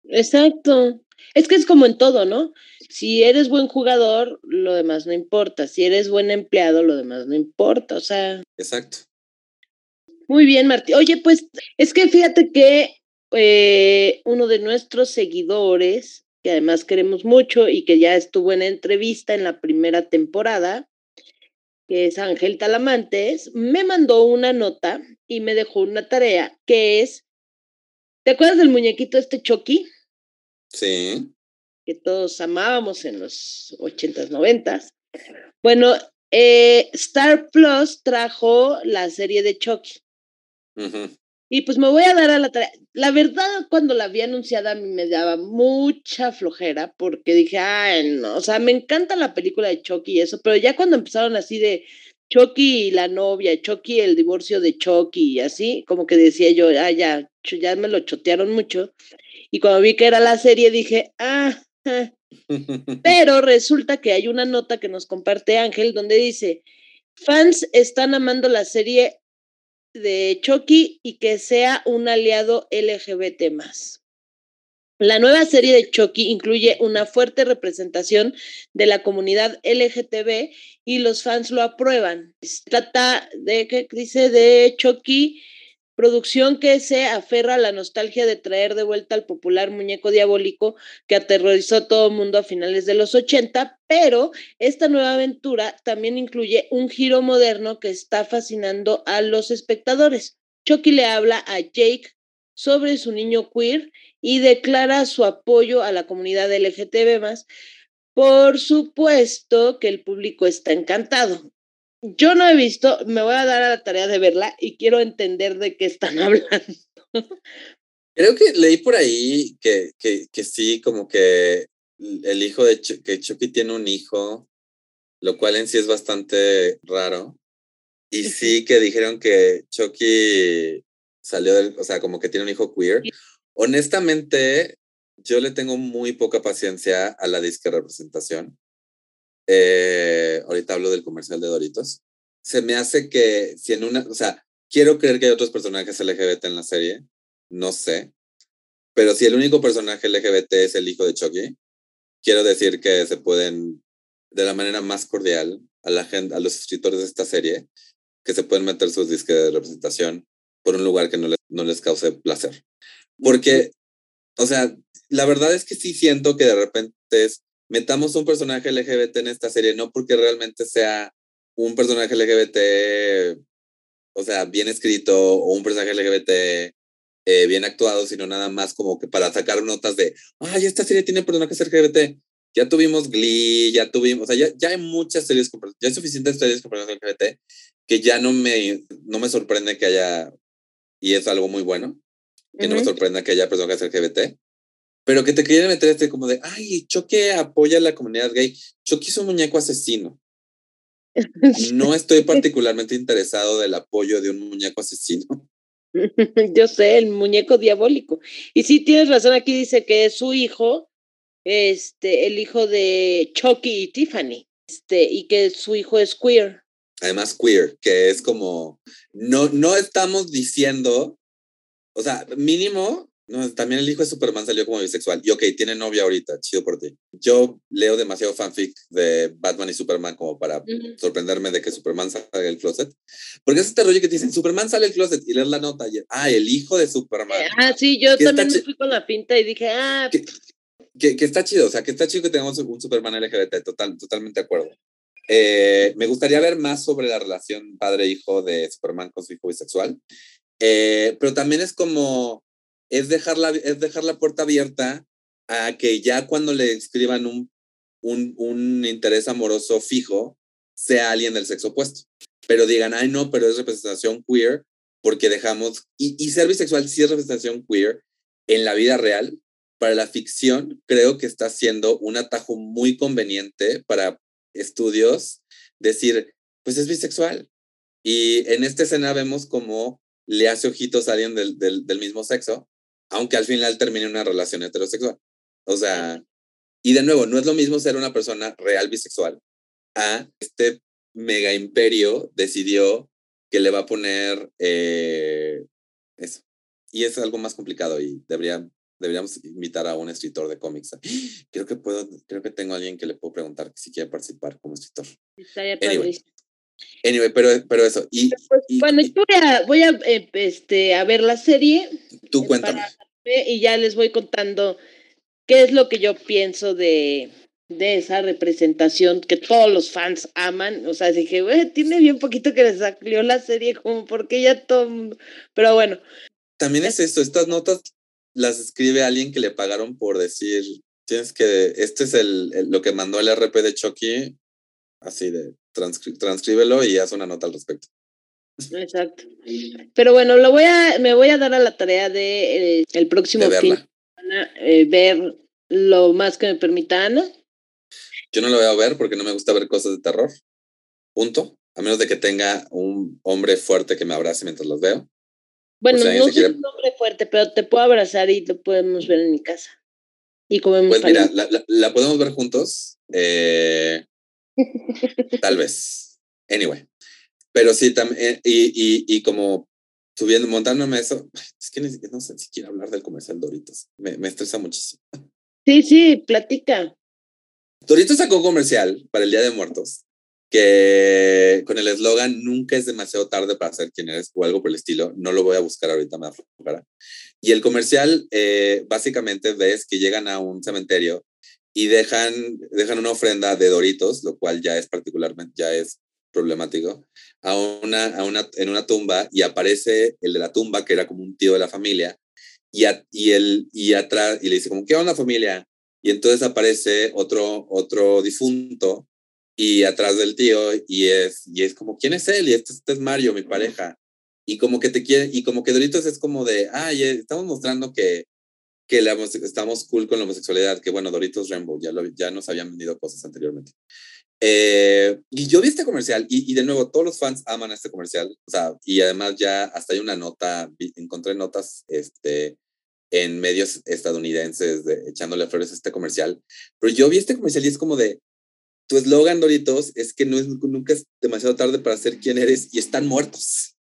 Exacto. Es que es como en todo, ¿no? Si eres buen jugador, lo demás no importa. Si eres buen empleado, lo demás no importa. O sea. Exacto. Muy bien, Martín. Oye, pues es que fíjate que eh, uno de nuestros seguidores que además queremos mucho y que ya estuvo en entrevista en la primera temporada, que es Ángel Talamantes, me mandó una nota y me dejó una tarea que es, ¿te acuerdas del muñequito este Chucky? Sí. Que todos amábamos en los ochentas, noventas. Bueno, eh, Star Plus trajo la serie de Chucky. Y pues me voy a dar a la tarea. La verdad, cuando la vi anunciada, a mí me daba mucha flojera porque dije, ay, no, o sea, me encanta la película de Chucky y eso, pero ya cuando empezaron así de Chucky y la novia, Chucky el divorcio de Chucky y así, como que decía yo, ah, ya, ya me lo chotearon mucho. Y cuando vi que era la serie, dije, ah, ah". pero resulta que hay una nota que nos comparte Ángel donde dice, fans están amando la serie de Chucky y que sea un aliado LGBT más. La nueva serie de Chucky incluye una fuerte representación de la comunidad LGTB y los fans lo aprueban. trata de que dice de Chucky producción que se aferra a la nostalgia de traer de vuelta al popular muñeco diabólico que aterrorizó a todo el mundo a finales de los 80, pero esta nueva aventura también incluye un giro moderno que está fascinando a los espectadores. Chucky le habla a Jake sobre su niño queer y declara su apoyo a la comunidad LGTB+. Por supuesto que el público está encantado. Yo no he visto, me voy a dar a la tarea de verla y quiero entender de qué están hablando. Creo que leí por ahí que, que, que sí, como que el hijo de que Chucky tiene un hijo, lo cual en sí es bastante raro. Y sí que dijeron que Chucky salió del, o sea, como que tiene un hijo queer. Honestamente, yo le tengo muy poca paciencia a la disque representación. Eh, ahorita hablo del comercial de Doritos. Se me hace que si en una, o sea, quiero creer que hay otros personajes LGBT en la serie, no sé, pero si el único personaje LGBT es el hijo de Chucky, quiero decir que se pueden, de la manera más cordial, a la gente, a los escritores de esta serie, que se pueden meter sus disques de representación por un lugar que no les, no les cause placer. Porque, o sea, la verdad es que sí siento que de repente es, metamos un personaje LGBT en esta serie, no porque realmente sea un personaje LGBT, o sea, bien escrito, o un personaje LGBT eh, bien actuado, sino nada más como que para sacar notas de, ay, esta serie tiene personajes LGBT. Ya tuvimos Glee, ya tuvimos, o sea, ya, ya hay muchas series, con, ya hay suficientes series con personajes LGBT que ya no me, no me sorprende que haya, y es algo muy bueno, que no me sorprenda que haya personajes LGBT, pero que te querían meter este como de, ay, Choque apoya a la comunidad gay. Choque es un muñeco asesino. No estoy particularmente interesado del apoyo de un muñeco asesino. Yo sé, el muñeco diabólico. Y sí, tienes razón, aquí dice que es su hijo, este, el hijo de Chucky y Tiffany, este, y que su hijo es queer. Además, queer, que es como, no, no estamos diciendo, o sea, mínimo no, también el hijo de Superman salió como bisexual. Y ok, tiene novia ahorita, chido por ti. Yo leo demasiado fanfic de Batman y Superman como para sorprenderme de que Superman salga del closet. Porque es este rollo que te dicen, Superman sale del closet y lees la nota y, ah, el hijo de Superman. Ah, sí, yo también me fui con la pinta y dije, ah. Que, que, está chido, o sea, que está chido que tengamos un Superman LGBT, total, totalmente de acuerdo. Eh, me gustaría ver más sobre la relación padre-hijo de Superman con su hijo bisexual. Eh, pero también es como es dejar la, es dejar la puerta abierta a que ya cuando le escriban un, un, un interés amoroso fijo, sea alguien del sexo opuesto. Pero digan, ay, no, pero es representación queer, porque dejamos, y, y ser bisexual sí es representación queer en la vida real. Para la ficción, creo que está siendo un atajo muy conveniente para estudios decir, pues es bisexual. Y en esta escena vemos como le hace ojitos a alguien del, del, del mismo sexo aunque al final termine una relación heterosexual. O sea, y de nuevo, no es lo mismo ser una persona real bisexual a este mega imperio decidió que le va a poner eh, eso. Y es algo más complicado y debería, deberíamos invitar a un escritor de cómics. Creo que puedo, creo que tengo a alguien que le puedo preguntar si quiere participar como escritor. Anyway, anyway pero, pero eso. Y, pues, bueno, yo voy a, voy a, eh, este, a ver la serie. Tú cuéntame y ya les voy contando qué es lo que yo pienso de, de esa representación que todos los fans aman. O sea, dije, güey, tiene bien poquito que le salió la serie, como porque ya todo. Pero bueno. También es esto, estas notas las escribe alguien que le pagaron por decir, tienes que, este es el, lo que mandó el RP de Chucky, así de transcríbelo y haz una nota al respecto. Exacto. Pero bueno, lo voy a, me voy a dar a la tarea de eh, el próximo fin eh, ver lo más que me permita Ana. Yo no lo voy a ver porque no me gusta ver cosas de terror. Punto. A menos de que tenga un hombre fuerte que me abrace mientras los veo. Bueno, no soy un hombre fuerte, pero te puedo abrazar y lo podemos ver en mi casa. Y comemos. Pues mira, la, podemos ver juntos. Eh, tal vez. Anyway. Pero sí, también, eh, y, y, y como subiendo, montándome eso, es que no sé si quiero hablar del comercial Doritos. Me, me estresa muchísimo. Sí, sí, platica. Doritos sacó comercial para el Día de Muertos que con el eslogan nunca es demasiado tarde para ser quien eres o algo por el estilo. No lo voy a buscar ahorita, me da Y el comercial, eh, básicamente ves que llegan a un cementerio y dejan, dejan una ofrenda de Doritos, lo cual ya es particularmente, ya es problemático, a una, a una, en una tumba y aparece el de la tumba, que era como un tío de la familia, y, y, él, y atrás, y le dice como, ¿qué onda familia? Y entonces aparece otro, otro difunto y atrás del tío y es, y es como, ¿quién es él? Y este, este es Mario, mi pareja. Y como que te quiere, y como que Doritos es como de, ay, estamos mostrando que, que la, estamos cool con la homosexualidad, que bueno, Doritos Rainbow, ya, lo, ya nos habían vendido cosas anteriormente. Eh, y yo vi este comercial y, y, de nuevo todos los fans aman este comercial, o sea, y además ya hasta hay una nota, encontré notas este, en medios estadounidenses de, echándole flores a este comercial, pero yo vi este comercial y es como de, tu eslogan, Doritos, es que no es, nunca es demasiado tarde para ser quien eres y están muertos.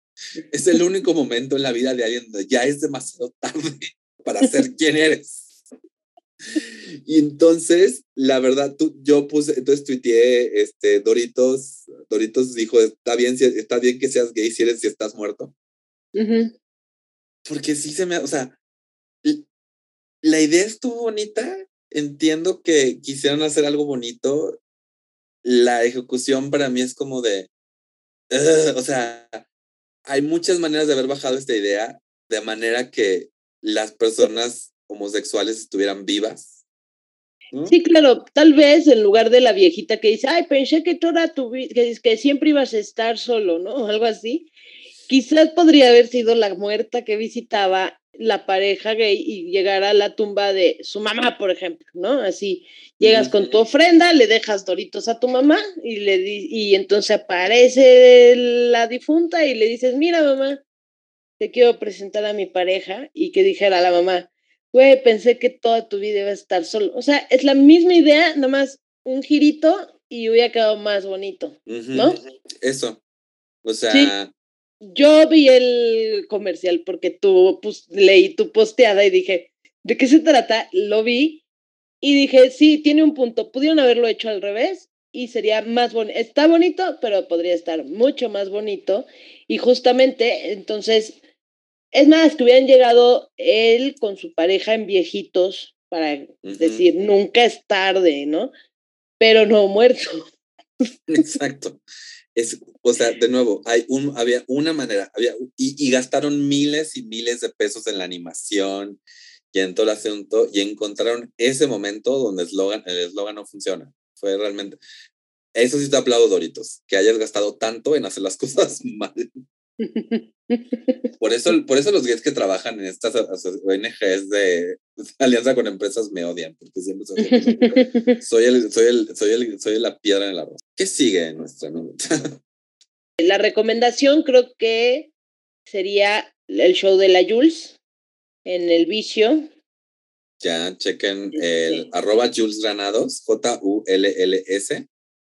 Es el único momento en la vida de alguien donde ya es demasiado tarde para ser quien eres. Y entonces, la verdad, tú, yo puse, entonces tuiteé, este, Doritos, Doritos dijo, está bien, está bien que seas gay si eres, si estás muerto. Porque sí se me, o sea, la idea estuvo bonita, entiendo que quisieron hacer algo bonito, la ejecución para mí es como de, o sea, hay muchas maneras de haber bajado esta idea de manera que las personas homosexuales estuvieran vivas. Sí, claro, tal vez en lugar de la viejita que dice, ay, pensé que toda tu que, que siempre ibas a estar solo, ¿no? Algo así. Quizás podría haber sido la muerta que visitaba la pareja gay y llegar a la tumba de su mamá, por ejemplo, ¿no? Así, llegas con tu ofrenda, le dejas doritos a tu mamá y, le y entonces aparece la difunta y le dices, mira mamá, te quiero presentar a mi pareja y que dijera a la mamá, güey, pensé que toda tu vida iba a estar solo. O sea, es la misma idea, nada más un girito y hubiera quedado más bonito, ¿no? Eso. O sea, yo vi el comercial porque tú pues, leí tu posteada y dije, ¿de qué se trata? Lo vi y dije, sí, tiene un punto. Pudieron haberlo hecho al revés y sería más bonito. Está bonito, pero podría estar mucho más bonito. Y justamente, entonces, es más, que hubieran llegado él con su pareja en viejitos para decir, nunca es tarde, ¿no? Pero no muerto. Exacto. Es, o sea, de nuevo, hay un, había una manera, había, y, gastaron miles y miles de pesos en la animación y en todo el asunto, y encontraron ese momento donde eslogan, el eslogan no funciona. Fue realmente, eso sí te aplaudo, Doritos, que hayas gastado tanto en hacer las cosas mal. Por eso, por eso los gays que trabajan en estas ONGs de alianza con empresas me odian, porque siempre soy, soy, el, soy, el, soy, el, soy la piedra en el arroz. ¿Qué sigue en nuestra minuta? La recomendación creo que sería el show de la Jules en el vicio. Ya, chequen el arroba Jules Granados, J-U-L-L-S,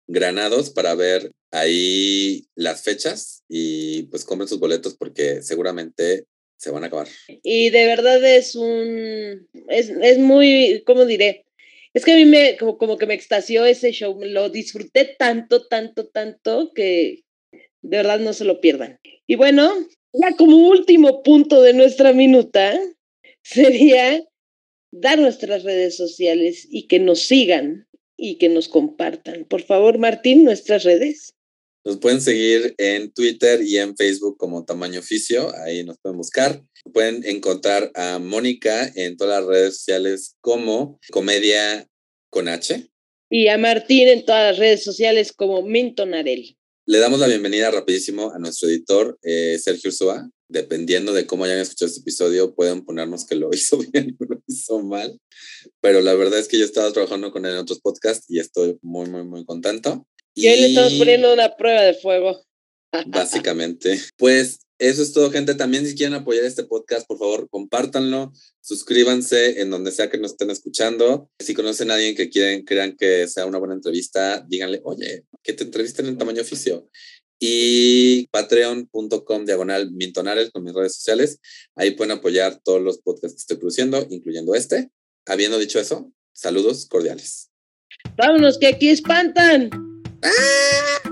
Granados, para ver ahí las fechas y pues compren sus boletos porque seguramente se van a acabar. Y de verdad es un, es, es muy, ¿cómo diré? Es que a mí me, como, como que me extasió ese show, lo disfruté tanto, tanto, tanto que de verdad no se lo pierdan. Y bueno, ya como último punto de nuestra minuta sería dar nuestras redes sociales y que nos sigan y que nos compartan. Por favor, Martín, nuestras redes. Nos pueden seguir en Twitter y en Facebook como Tamaño Oficio, ahí nos pueden buscar. Pueden encontrar a Mónica en todas las redes sociales como Comedia con H. Y a Martín en todas las redes sociales como Minton Arel. Le damos la bienvenida rapidísimo a nuestro editor, eh, Sergio Ursúa. Dependiendo de cómo hayan escuchado este episodio, pueden ponernos que lo hizo bien o lo hizo mal. Pero la verdad es que yo estaba trabajando con él en otros podcasts y estoy muy, muy, muy contento. Y, hoy le estamos poniendo una prueba de fuego. Básicamente. Pues eso es todo, gente. También si quieren apoyar este podcast, por favor, compártanlo, suscríbanse en donde sea que nos estén escuchando. Si conocen a alguien que quieren, crean que sea una buena entrevista, díganle, oye, que te entrevisten en tamaño oficio. Y patreon.com diagonal mintonares con mis redes sociales. Ahí pueden apoyar todos los podcasts que estoy produciendo, incluyendo este. Habiendo dicho eso, saludos cordiales. Vámonos, que aquí espantan. ¡Ah!